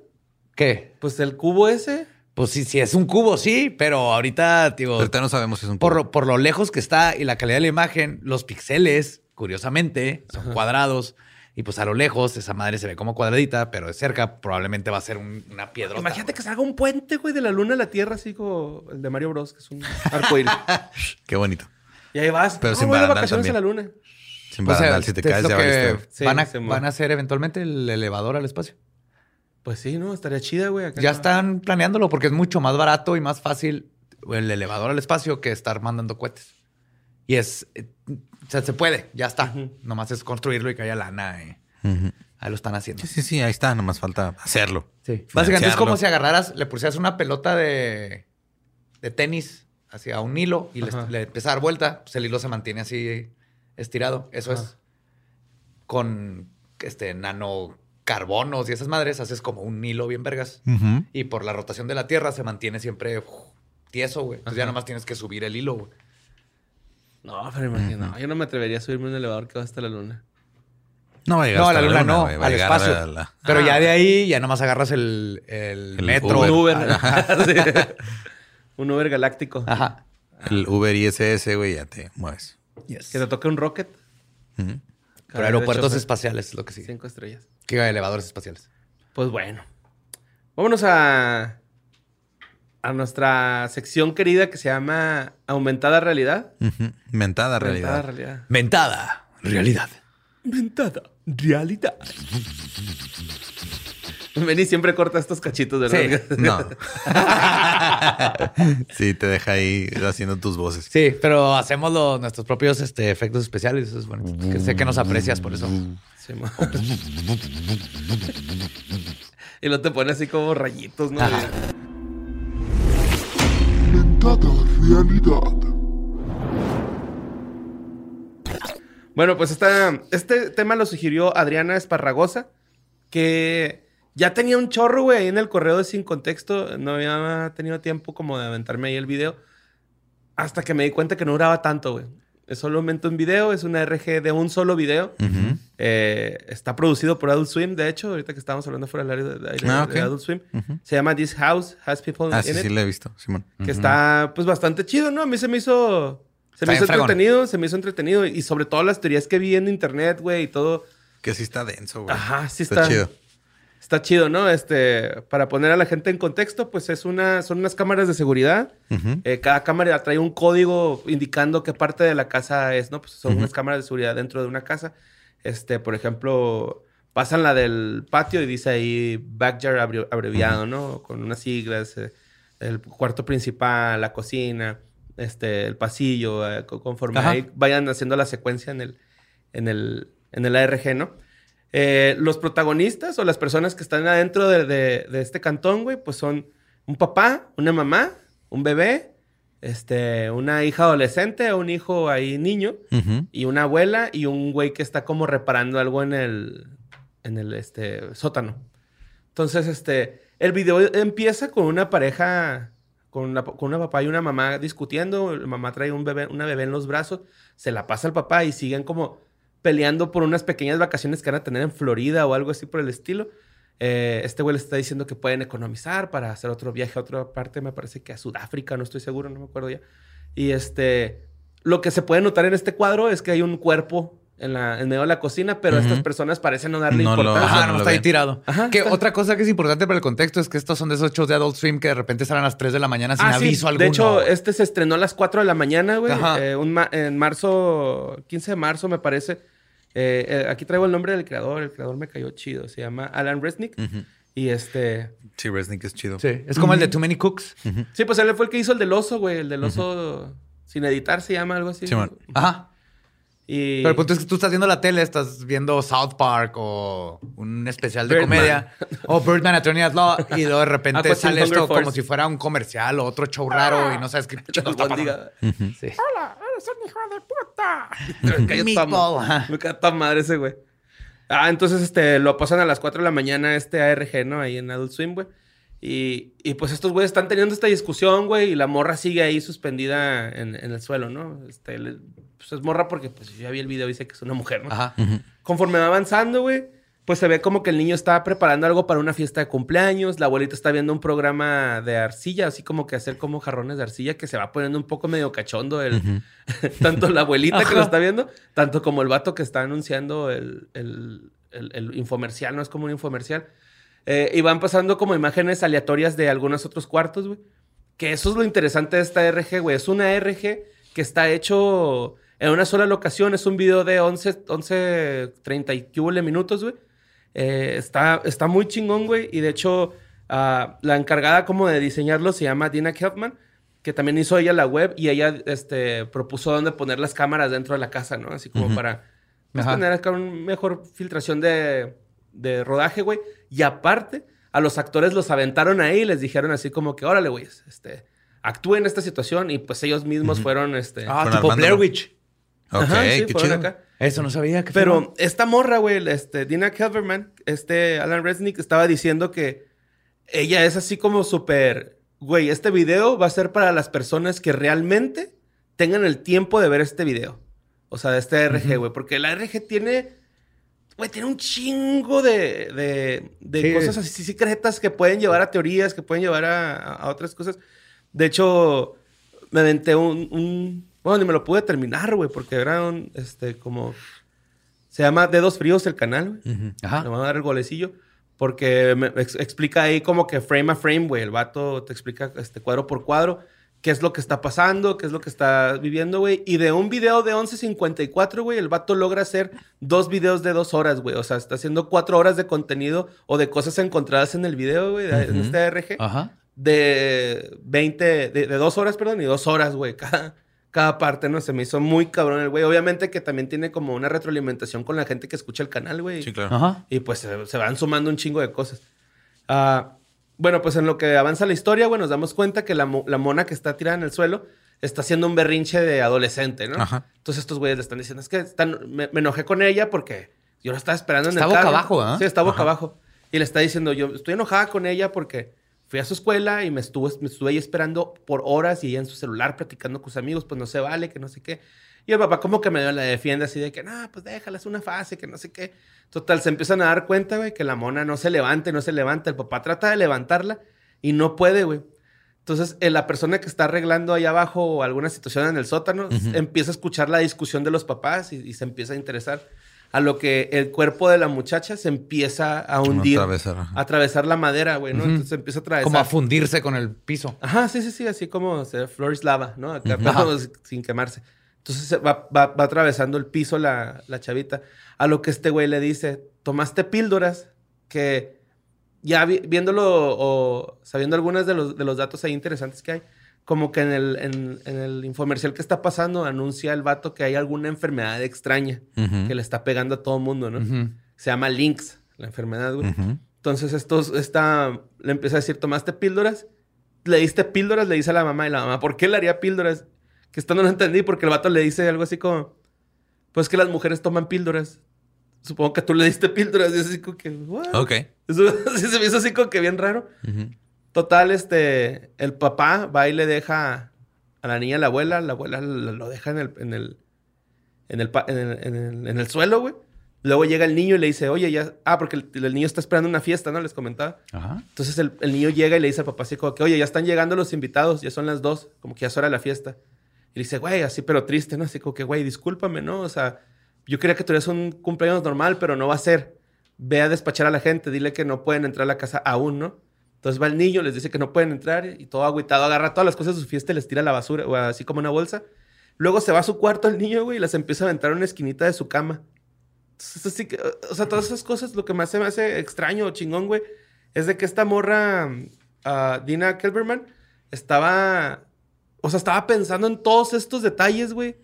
¿Qué? Pues el cubo ese. Pues sí, si es un cubo, sí, pero ahorita, digo, Ahorita no sabemos si es un por, cubo. lo, por lo lejos que está y la calidad de la imagen, los píxeles, curiosamente, son cuadrados. Y pues a lo lejos, esa madre se ve como cuadradita, pero de cerca probablemente va a ser un- una piedra. Imagínate que salga un puente, güey, de la luna a la tierra, así como el de Mario Bros, que es un arcoíris. Qué bonito. y ahí vas. Pero no, sin voy de vacaciones a la también. luna. Sin O sea, barandal, si te es caes ya que. Sí, van, a, van a hacer eventualmente el elevador al espacio. Pues sí, ¿no? Estaría chida, güey. acá. Ya están planeándolo porque es mucho más barato y más fácil el elevador al espacio que estar mandando cohetes. Y es, eh, o sea, se puede, ya está. Nomás es construirlo y que haya lana. Ujú. ahí lo están haciendo. Sí, sí, sí, ahí está. Nomás falta hacerlo. Sí. Básicamente es como si agarraras, le pusieras una pelota de, de tenis hacia un hilo y le, le empieza a dar vuelta, pues el hilo se mantiene así estirado. Eso Ajá. es. Con este nanocarbonos y esas madres haces como un hilo bien vergas. Y por la rotación de la Tierra se mantiene siempre uf, tieso, güey. Entonces ya nomás tienes que subir el hilo, güey. No, pero imagina. no, yo no me atrevería a subirme a un elevador que va hasta la luna. No va a llegar No, a la luna no, al espacio. a la- Pero Ah. ya de ahí ya nomás agarras el, el, El metro. Uber. Un Uber. Sí. un Uber galáctico. Ajá. El Uber ISS, güey, ya te mueves. Que te toque un rocket. Ujú. Pero aeropuertos espaciales es lo que sigue. Cinco estrellas. Que elevadores espaciales. Pues bueno. Vámonos a. A nuestra sección querida que se llama Aumentada Realidad. Mentada realidad. Aumentada realidad. Mentada. Realidad. Aumentada realidad. Vení siempre corta estos cachitos, ¿verdad? Sí. No. sí, te deja ahí haciendo tus voces. Sí, pero hacemos los- nuestros propios este, efectos especiales. Eso es bueno. Que sé que nos aprecias por eso. Sí, y lo te pone así como rayitos, ¿no? Ajá. Realidad. Bueno, pues esta, este tema lo sugirió Adriana Esparragosa, que ya tenía un chorro, güey, ahí en el correo de Sin Contexto. No había tenido tiempo como de aventarme ahí el video. Hasta que me di cuenta que no duraba tanto, güey. Es solamente un video, es una RG de un solo video. Ujú. Eh, está producido por Adult Swim, de hecho, ahorita que estábamos hablando fuera del área de, de- Ah, de ok. Adult Swim. Ujú. Se llama This House Has People Ah, in sí, It sí, lo he visto, Simón. que está pues bastante chido, ¿no? A mí se me hizo se me Está hizo bien fregón. entretenido, se me hizo entretenido y sobre todo las teorías que vi en internet, güey, y todo. Que sí está denso, güey. Ajá, sí Está está, chido. Está chido, ¿no? Este, para poner a la gente en contexto, pues es una son unas cámaras de seguridad. Eh, cada cámara trae un código indicando qué parte de la casa es, ¿no? Pues son unas cámaras de seguridad dentro de una casa. Este, por ejemplo, pasan la del patio y dice ahí backyard abre- abreviado, ¿no? Con unas siglas, eh, el cuarto principal, la cocina, este, el pasillo, eh, co- conforme ahí vayan haciendo la secuencia en el, en el, en el ARG, ¿no? Eh, los protagonistas o las personas que están adentro de, de- de este cantón, güey, pues son un papá, una mamá, un bebé, este, una hija adolescente, un hijo ahí niño, y una abuela y un güey que está como reparando algo en el, en el este, sótano. Entonces, este, el video empieza con una pareja, con una, con una papá y una mamá discutiendo. La mamá trae un bebé, una bebé en los brazos, se la pasa al papá y siguen como peleando por unas pequeñas vacaciones que van a tener en Florida o algo así por el estilo. Eh, este güey le está diciendo que pueden economizar para hacer otro viaje a otra parte, me parece que a Sudáfrica, no estoy seguro, no me acuerdo ya. Y este, lo que se puede notar en este cuadro es que hay un cuerpo en, la, en medio de la cocina, pero estas personas parecen no darle No lo- importancia. Ajá, no no lo está ahí tirado. Ajá, que está- otra cosa que es importante para el contexto es que estos son de esos shows de Adult Swim que de repente salen a las 3 de la mañana sin Ah, sí. aviso alguno. De hecho, este se estrenó a las 4 de la mañana, güey. Ajá. Eh, un ma- en marzo, 15 de marzo, me parece. Eh, eh, aquí traigo el nombre del creador. El creador me cayó chido. Se llama Alan Resnick. Y este... Sí, Resnick es chido. Sí, es como el de Too Many Cooks. Sí, pues él fue el que hizo el del oso, güey. El del oso sin editar se llama algo así. Simón. Ajá. Y... Pero el punto es que tú estás viendo la tele, estás viendo South Park o un especial de comedia o Birdman Attorney at Law y luego de repente Aqua Teen sale esto Force. como si fuera un comercial o otro show raro y no sabes qué está pasando. Sí. Cayó toda Meatball, ma- ajá. Me cae toda madre ese, güey. Ah, entonces este, lo pasan a las 4 de la mañana este ARG, ¿no? Ahí en Adult Swim, güey. Y, y pues estos güeyes están teniendo esta discusión, güey, y la morra sigue ahí suspendida en, en el suelo, ¿no? Este, le- pues es morra porque pues yo ya vi el video y sé que es una mujer, ¿no? Ajá. Conforme va avanzando, güey, pues se ve como que el niño está preparando algo para una fiesta de cumpleaños, la abuelita está viendo un programa de arcilla, así como que hacer como jarrones de arcilla que se va poniendo un poco medio cachondo el, tanto la abuelita que lo está viendo, tanto como el vato que está anunciando el, el- el- el infomercial, no es como un infomercial. Eh, y van pasando como imágenes aleatorias de algunos otros cuartos, güey. Que eso es lo interesante de esta RG, güey. Es una RG que está hecho en una sola locación. Es un video de 11, 11 30 y minutos, güey. Eh, está, está muy chingón, güey. Y de hecho, ah, la encargada como de diseñarlo se llama Dina Keltman, que también hizo ella la web y ella este, propuso dónde poner las cámaras dentro de la casa, ¿no? Así como para pues, tener acá una mejor filtración de, de rodaje, güey. Y aparte, a los actores los aventaron ahí y les dijeron así como que, órale, güey, este, actúen en esta situación. Y pues ellos mismos fueron, este... Ah, tipo Armándolo. Blair Witch. Ok, Ajá, sí, qué chido. acá. Eso no sabía. que Pero esta morra, güey, este, Dina Kelverman, este Alan Resnick estaba diciendo que ella es así como súper, güey, este video va a ser para las personas que realmente tengan el tiempo de ver este video. O sea, de este RG, güey, porque la RG tiene, güey, tiene un chingo de, de, de Sí. cosas así secretas que pueden llevar a teorías, que pueden llevar a, a- a otras cosas. De hecho, me aventé un, un- bueno, ni me lo pude terminar, güey, porque era un, este, como... Se llama Dedos Fríos el canal, güey. Ajá. Le voy a dar el golecillo. Porque me ex- explica ahí como que frame a frame, güey. El vato te explica este, cuadro por cuadro qué es lo que está pasando, qué es lo que está viviendo, güey. Y de un video de 11.54, güey, el vato logra hacer dos videos de dos horas, güey. O sea, está haciendo cuatro horas de contenido o de cosas encontradas en el video, güey, en este RG Ajá. de 20, de, de dos horas, perdón, y dos horas, güey, cada, cada parte, ¿no? Se me hizo muy cabrón el güey. Obviamente que también tiene como una retroalimentación con la gente que escucha el canal, güey. Sí, claro. Ajá. Y pues se, se van sumando un chingo de cosas. Ah, bueno, pues en lo que avanza la historia, güey, nos damos cuenta que la, la mona que está tirada en el suelo está haciendo un berrinche de adolescente, ¿no? Ajá. Entonces estos güeyes le están diciendo, es que están, me, me enojé con ella porque yo la estaba esperando en Está el boca carro. abajo, ¿ah? Sí, está boca Ajá. abajo. Y le está diciendo, yo estoy enojada con ella porque fui a su escuela y me estuvo, me estuve ahí esperando por horas y ella en su celular platicando con sus amigos, pues no se vale, que no sé qué. Y el papá como que medio la defiende así de que, no, pues déjala, es una fase, que no sé qué. Total, se empiezan a dar cuenta, güey, que la mona no se levante, no se levanta. El papá trata de levantarla y no puede, güey. Entonces, eh, la persona que está arreglando ahí abajo alguna situación en el sótano empieza a escuchar la discusión de los papás y, y se empieza a interesar. A lo que el cuerpo de la muchacha se empieza a hundir, atravesar, a atravesar la madera, güey, ¿no? Ujú. Entonces empieza a atravesar. Como a fundirse con el piso. Ajá, sí, sí, sí, así como se, flores lava, ¿no? Acá, Ujú. pero sin quemarse. Entonces va, va- va atravesando el piso la, la chavita. A lo que este güey le dice, tomaste píldoras que ya vi- viéndolo o sabiendo algunos de los, de los datos ahí interesantes que hay, como que en el, en, en el infomercial que está pasando anuncia el vato que hay alguna enfermedad extraña Ujú. que le está pegando a todo el mundo, ¿no? Ujú. Se llama Lynx, la enfermedad, güey. Ujú. Entonces, estos, esta, le empieza a decir, ¿tomaste píldoras? ¿Le diste píldoras? Le dice a la mamá y la mamá, ¿por qué le haría píldoras? Que esto no lo entendí porque el vato le dice algo así como, pues que las mujeres toman píldoras. Supongo que tú le diste píldoras y es así como que, ¿what? Ok. Eso se me hizo así como que bien raro. Total, este, el papá va y le deja a la niña a la abuela, la abuela lo deja en el, en el, en el, en el, en el- en el suelo, güey. Luego llega el niño y le dice, oye, ya, ah, porque el, el niño está esperando una fiesta, ¿no? Les comentaba. Ajá. Entonces el, el niño llega y le dice al papá así como que, oye, ya están llegando los invitados, ya son las dos, como que ya es hora de la fiesta. Y le dice, güey, así pero triste, ¿no? Así como que, güey, discúlpame, ¿no? O sea, yo quería que tuvieras un cumpleaños normal, pero no va a ser. Ve a despachar a la gente, dile que no pueden entrar a la casa aún, ¿no? Entonces va el niño, les dice que no pueden entrar y todo agüitado agarra todas las cosas de su fiesta y les tira a la basura, o así como una bolsa. Luego se va a su cuarto el niño, güey, y las empieza a aventar a una esquinita de su cama. Entonces, así que, o sea, todas esas cosas, lo que más se me hace extraño o chingón, güey, es de que esta morra, ah, Dina Kelberman, estaba, o sea, estaba pensando en todos estos detalles, güey,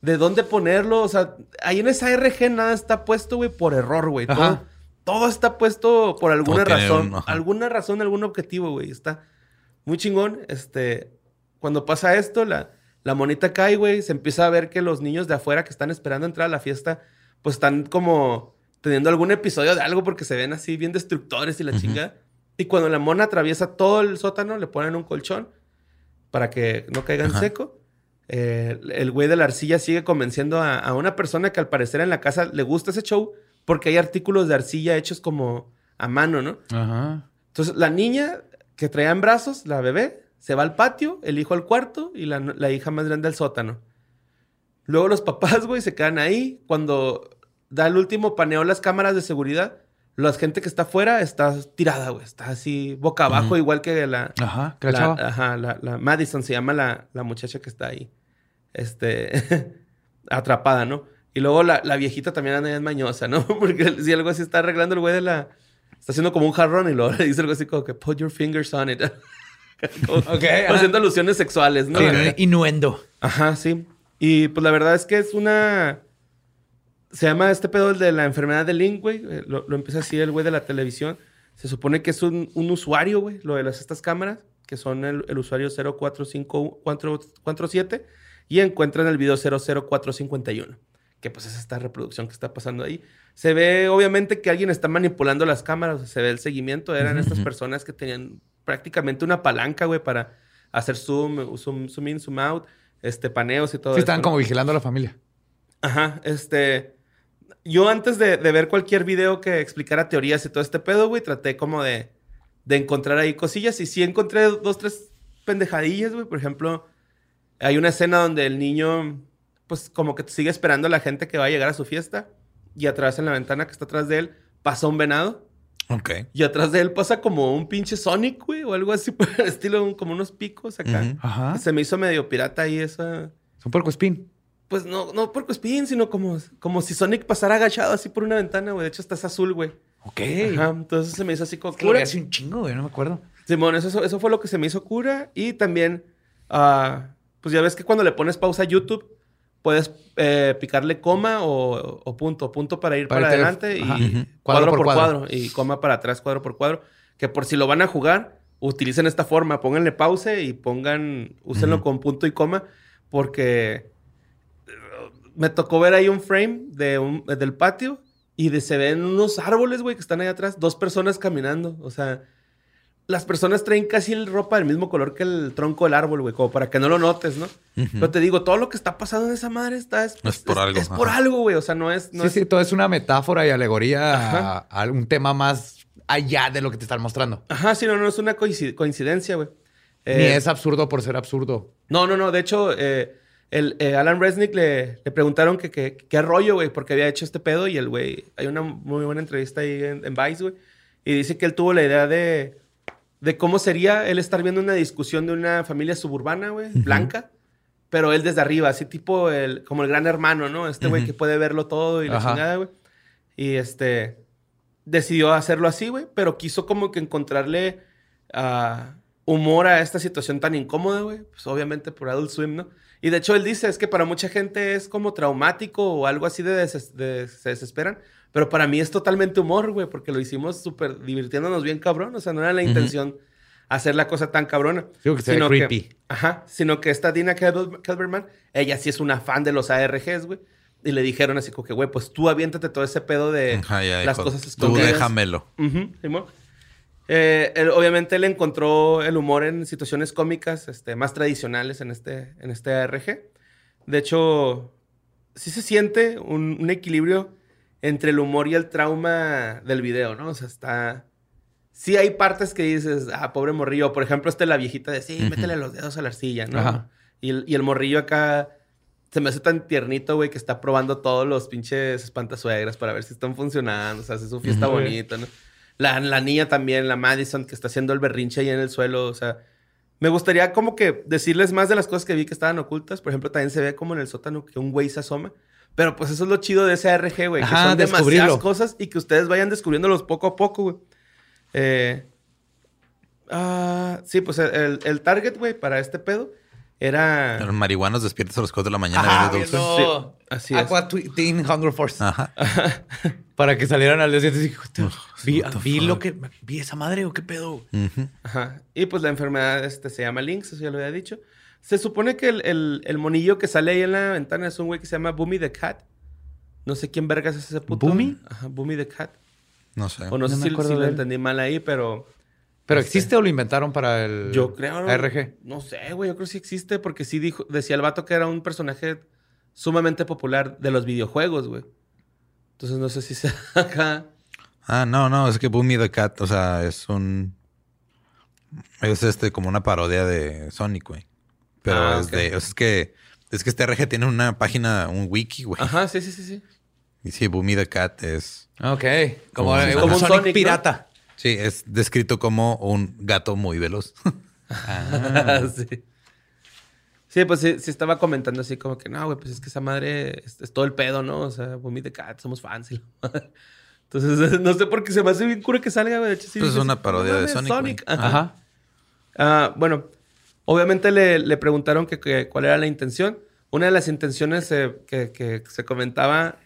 de dónde ponerlo, o sea, ahí en esa RG nada está puesto, güey, por error, güey. Todo. Todo está puesto por alguna razón, un- alguna razón, algún objetivo, güey. Está muy chingón, este, cuando pasa esto, la, la monita cae, güey, se empieza a ver que los niños de afuera que están esperando entrar a la fiesta, pues están como teniendo algún episodio de algo porque se ven así bien destructores y la chingada. Y cuando la mona atraviesa todo el sótano, le ponen un colchón para que no caiga en Ajá. seco. Eh, el güey de la arcilla sigue convenciendo a, a una persona que al parecer en la casa le gusta ese show porque hay artículos de arcilla hechos como a mano, ¿no? Ajá. Entonces, la niña que traía en brazos, la bebé, se va al patio, el hijo al cuarto y la, la hija más grande al sótano. Luego los papás, güey, se quedan ahí. Cuando da el último paneo las cámaras de seguridad, la gente que está afuera está tirada, güey. Está así boca abajo, igual que la... Ajá. que la ajá, la, la Madison se llama la, la muchacha que está ahí. Este... atrapada, ¿no? Y luego la, la viejita también anda bien mañosa, ¿no? Porque si algo así está arreglando el güey de la... Está haciendo como un jarrón y luego le dice algo así como que put your fingers on it. Como- Ok, como haciendo alusiones sexuales, ¿no? Sí, Innuendo. Ajá, sí. Y pues la verdad es que es una. Se llama este pedo el de la enfermedad de Link, güey. Eh, Lo, lo empieza así el güey de la televisión. Se supone que es un, un usuario, güey, lo de las, estas cámaras, que son el, el usuario 045447 y encuentran el video 00451, que pues es esta reproducción que está pasando ahí. Se ve obviamente que alguien está manipulando las cámaras, se ve el seguimiento, eran estas personas que tenían prácticamente una palanca, güey, para hacer zoom, zoom, zoom in, zoom out, este, paneos y todo Sí, estaban como vigilando a la familia. Ajá, este. Yo antes de, de ver cualquier video que explicara teorías y todo este pedo, güey, traté como de, de encontrar ahí cosillas. Y sí encontré dos, tres pendejadillas, güey. Por ejemplo, hay una escena donde el niño, pues como que sigue esperando a la gente que va a llegar a su fiesta. Y atrás en la ventana que está atrás de él pasa un venado. Ok. Y atrás de él pasa como un pinche Sonic, güey, o algo así por el estilo, como unos picos acá. Ajá. Se me hizo medio pirata ahí esa. Es un puerco spin. Pues no, no por spin, sino como, como si Sonic pasara agachado así por una ventana, güey. De hecho, está es azul, güey. Ok. Ajá. Entonces se me hizo así como Que cura. hace un chingo, güey. No me acuerdo. Simón, eso, eso fue lo que se me hizo cura. Y también, ah, pues ya ves que cuando le pones pausa a YouTube, puedes eh, picarle coma o, o punto. Punto para ir Para para, adelante y cuadro, Cuadro por cuadro. cuadro. Y coma para atrás, cuadro por cuadro. Que por si lo van a jugar, utilicen esta forma. Pónganle pause y pongan, úsenlo con punto y coma. Porque eh, me tocó ver ahí un frame de un- del patio y de, se ven unos árboles, güey, que están ahí atrás. Dos personas caminando. O sea, las personas traen casi el ropa del mismo color que el tronco del árbol, güey, como para que no lo notes, ¿no? Ujú. Pero te digo, todo lo que está pasando en esa madre está... Es, Es por algo, Es por ajá. algo, güey. O sea, no es... No sí, es- sí, todo es una metáfora y alegoría a, un tema más allá de lo que te están mostrando. Ajá, sí, no, no es una coinci- coincidencia, güey. Ni Eh, es absurdo por ser absurdo. No, no, no. De hecho, eh, el, eh, Alan Resnick le, le preguntaron que que- qué rollo, güey, porque había hecho este pedo y el güey... Hay una muy buena entrevista ahí en, en Vice, güey. Y dice que él tuvo la idea de, de cómo sería él estar viendo una discusión de una familia suburbana, güey, blanca. Pero él desde arriba, así tipo el, como el gran hermano, ¿no? Este güey que puede verlo todo y la Ajá. chingada, güey. Y este... Decidió hacerlo así, güey, pero quiso como que encontrarle ah, humor a esta situación tan incómoda, güey. Pues obviamente por Adult Swim, ¿no? Y de hecho él dice, es que para mucha gente es como traumático o algo así de, de- se desesperan. Pero para mí es totalmente humor, güey, porque lo hicimos súper divirtiéndonos bien cabrón. O sea, no era la intención hacer la cosa tan cabrona. Digo que Sino creepy. ajá, sino que esta Dina Kelber- Kelberman, ella sí es una fan de los ARGs, güey. Y le dijeron así como que, güey, pues tú aviéntate todo ese pedo de Ajá, ya las cosas Tú escondidas. déjamelo. Ujú, Simón. Eh, él- obviamente él encontró el humor en situaciones cómicas este, más tradicionales en este, en este ARG. De hecho, sí se siente un, un equilibrio entre el humor y el trauma del video, ¿no? O sea, está... Sí hay partes que dices, ah, pobre morrillo. Por ejemplo, este la viejita de, sí, Ujú. métele los dedos a la arcilla, ¿no? Ajá. Y el, y el morrillo acá se me hace tan tiernito, güey, que está probando todos los pinches espantasuegras para ver si están funcionando. O sea, hace su fiesta bonita, ¿no? La, la niña también, la Madison, que está haciendo el berrinche ahí en el suelo. O sea, me gustaría como que decirles más de las cosas que vi que estaban ocultas. Por ejemplo, también se ve como en el sótano que un güey se asoma. Pero pues eso es lo chido de ese ARG, güey. Que Ajá, son demasiadas cosas y que ustedes vayan descubriéndolos poco a poco, güey. Eh, ah, sí, pues el, el target, güey, para este pedo era... Los marihuanos despiertos a las 4 de la mañana Ah, viendo Sí, así es. Aqua Teen Hunger Force. Ajá. Para que salieran al día siguiente. y dije, "Hostia, Vi, vi lo fuck?" que... Vi esa madre o qué pedo. Ujú. Ajá. Y pues la enfermedad este, se llama Lynx, eso ya lo había dicho. Se supone que el, el- el monillo que sale ahí en la ventana es un güey que se llama Boomy the Cat. No sé quién vergas es ese puto. ¿Boomy? Ajá, Boomy the Cat. No sé. O no, No sé si, lo entendí mal ahí, pero ¿Pero Este. existe o lo inventaron para el yo creo... ¿no? ARG? No sé, güey, yo creo que sí existe porque sí dijo, decía el vato que era un personaje sumamente popular de los videojuegos, güey. Entonces no sé si sea acá. Ah, no, no, es que Boomy the Cat, o sea, es un. Es este como una parodia de Sonic, güey. Pero Ah, es de. o sea, es que. Es que este RG tiene una página, un wiki, güey. Ajá, sí, sí, sí, sí. Y sí, Boomy the Cat es. Ok. Como, Como- como un Sonic Sonic, ¿no? pirata. Sí, es descrito como un gato muy veloz. sí. Sí, pues sí, sí estaba comentando así como que, no, güey, pues es que esa madre es, es todo el pedo, ¿no? O sea, Boomy the Cat, somos fans. y la madre. Entonces, no sé por qué se me hace bien cura que salga, güey. De hecho, sí Pues es una parodia de Sonic. Ajá. Ajá. Ah, bueno, obviamente le, le preguntaron que, que cuál era la intención. Una de las intenciones eh, que, que se comentaba,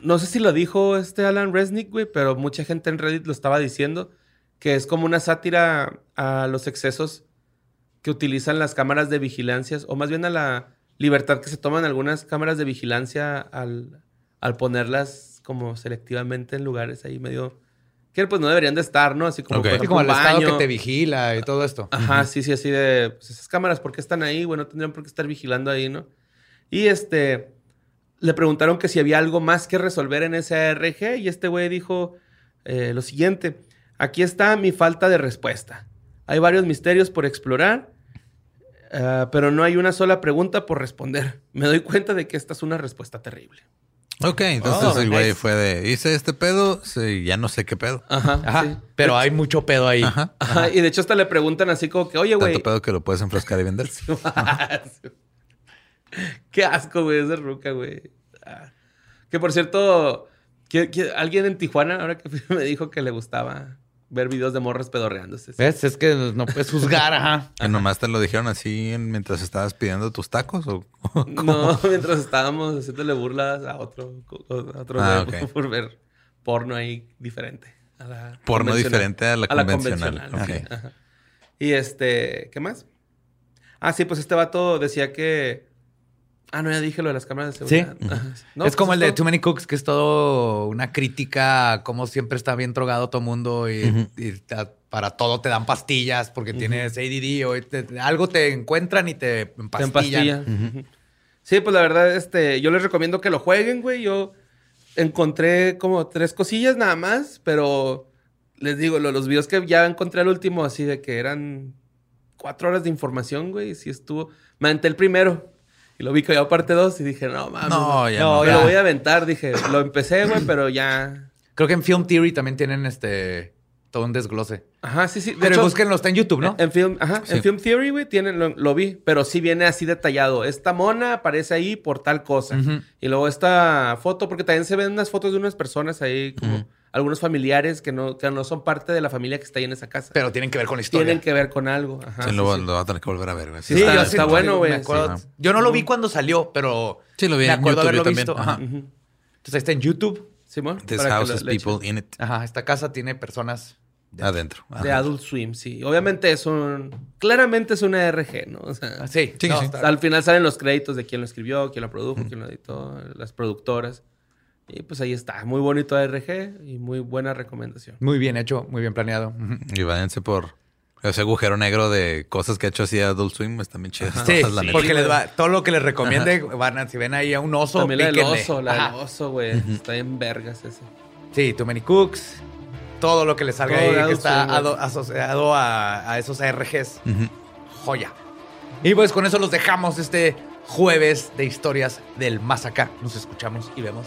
no sé si lo dijo este Alan Resnick, güey, pero mucha gente en Reddit lo estaba diciendo, que es como una sátira a los excesos que utilizan las cámaras de vigilancia, o más bien a la libertad que se toman algunas cámaras de vigilancia al, al ponerlas como selectivamente en lugares ahí medio... Que pues no deberían de estar, ¿no? Así como, Ok. por Sí, ejemplo, como el estado que te vigila y todo esto. Ajá, sí, sí, así de, pues esas cámaras, ¿por qué están ahí? Bueno, tendrían por qué estar vigilando ahí, ¿no? Y este, le preguntaron que si había algo más que resolver en ese ARG y este güey dijo eh, lo siguiente, aquí está mi falta de respuesta. Hay varios misterios por explorar, ah, pero no hay una sola pregunta por responder. Me doy cuenta de que esta es una respuesta terrible. Ok, entonces Oh, el güey nice. fue de. Hice este pedo, sí, ya no sé qué pedo. Ajá, Ajá. sí. Pero hay mucho pedo ahí. Ajá. Ajá, y de hecho hasta le preguntan así como que, oye, güey, Tanto pedo que lo puedes enfrascar y vender. Qué asco, güey, esa ruca, güey. Ah. Que por cierto, que, que alguien en Tijuana, ahora que me dijo que le gustaba ver videos de morras pedorreándose. ¿Ves? Es que no puedes juzgar, ajá. ¿Que nomás te lo dijeron así en- mientras estabas pidiendo tus tacos? ¿O No, mientras estábamos haciéndole burlas a otro, a otro Ah, por ver porno ahí diferente. a la Porno convencional. diferente a la convencional, convencional, ok. sí, ajá. Y este, ¿qué más? Ah, sí, pues este vato decía que. Ah, no, ya dije lo de las cámaras de Sí. seguridad. No, es pues como el de. Too Many Cooks, que es todo una crítica a cómo siempre está bien drogado todo mundo y, te- para todo te dan pastillas porque tienes ADD o te- algo te encuentran y te Te empastillan. Ujú. Sí, pues la verdad, este, yo les recomiendo que lo jueguen, güey. Yo encontré como tres cosillas nada más, pero les digo, lo- los videos que ya encontré al último, así de que eran cuatro horas de información, güey. Sí estuvo. Me aventé el primero y lo vi que había parte dos y dije, no mames. No, ya No, no. ya. lo voy a aventar. Dije, lo empecé, güey, pero ya. Creo que en Film Theory también tienen este todo un desglose. Ajá, sí, sí. De Pero hecho, búsquenlo, está en YouTube, ¿no? En Film, ajá, Sí. en Film Theory, güey, tienen, lo, lo vi, pero sí viene así detallado. Esta mona aparece ahí por tal cosa. Y luego esta foto, porque también se ven unas fotos de unas personas ahí, como. Algunos familiares que no, que no son parte de la familia que está ahí en esa casa. Pero tienen que ver con la historia. Tienen que ver con algo. Ajá, Sí, sí, lo, sí. lo va a tener que volver a ver. Sí, Sí, está- yo está sí, bueno, güey. Yo no lo vi cuando salió, pero Sí, lo vi me en acuerdo YouTube yo haberlo también. visto. Ajá. Entonces ahí está en YouTube. Simón, This house has people in it. Ajá, esta casa tiene personas. Adentro. De Ajá. Adult Swim, sí. Obviamente es un... Claramente es una RG, ¿no? O sea, Sí, Sí, no, sí. Al final salen los créditos de quién lo escribió, quién lo produjo, quién lo editó, las productoras. Y pues ahí está. Muy bonito ARG y muy buena recomendación. Muy bien hecho, muy bien planeado. Y váyanse por ese agujero negro de cosas que ha hecho así Adult Swim. Están bien chidas. Sí, porque les va, todo lo que les recomiende, van a, si ven ahí a un oso, También la del píquenle. oso, la Ajá. del oso, güey. Está en vergas ese. Sí, Too Many Cooks, todo lo que les salga Todo ahí que Adult está Swim, güey. ado- asociado a, a esos ARGs. Joya. Y pues con eso los dejamos este jueves de historias del más acá. Nos escuchamos y vemos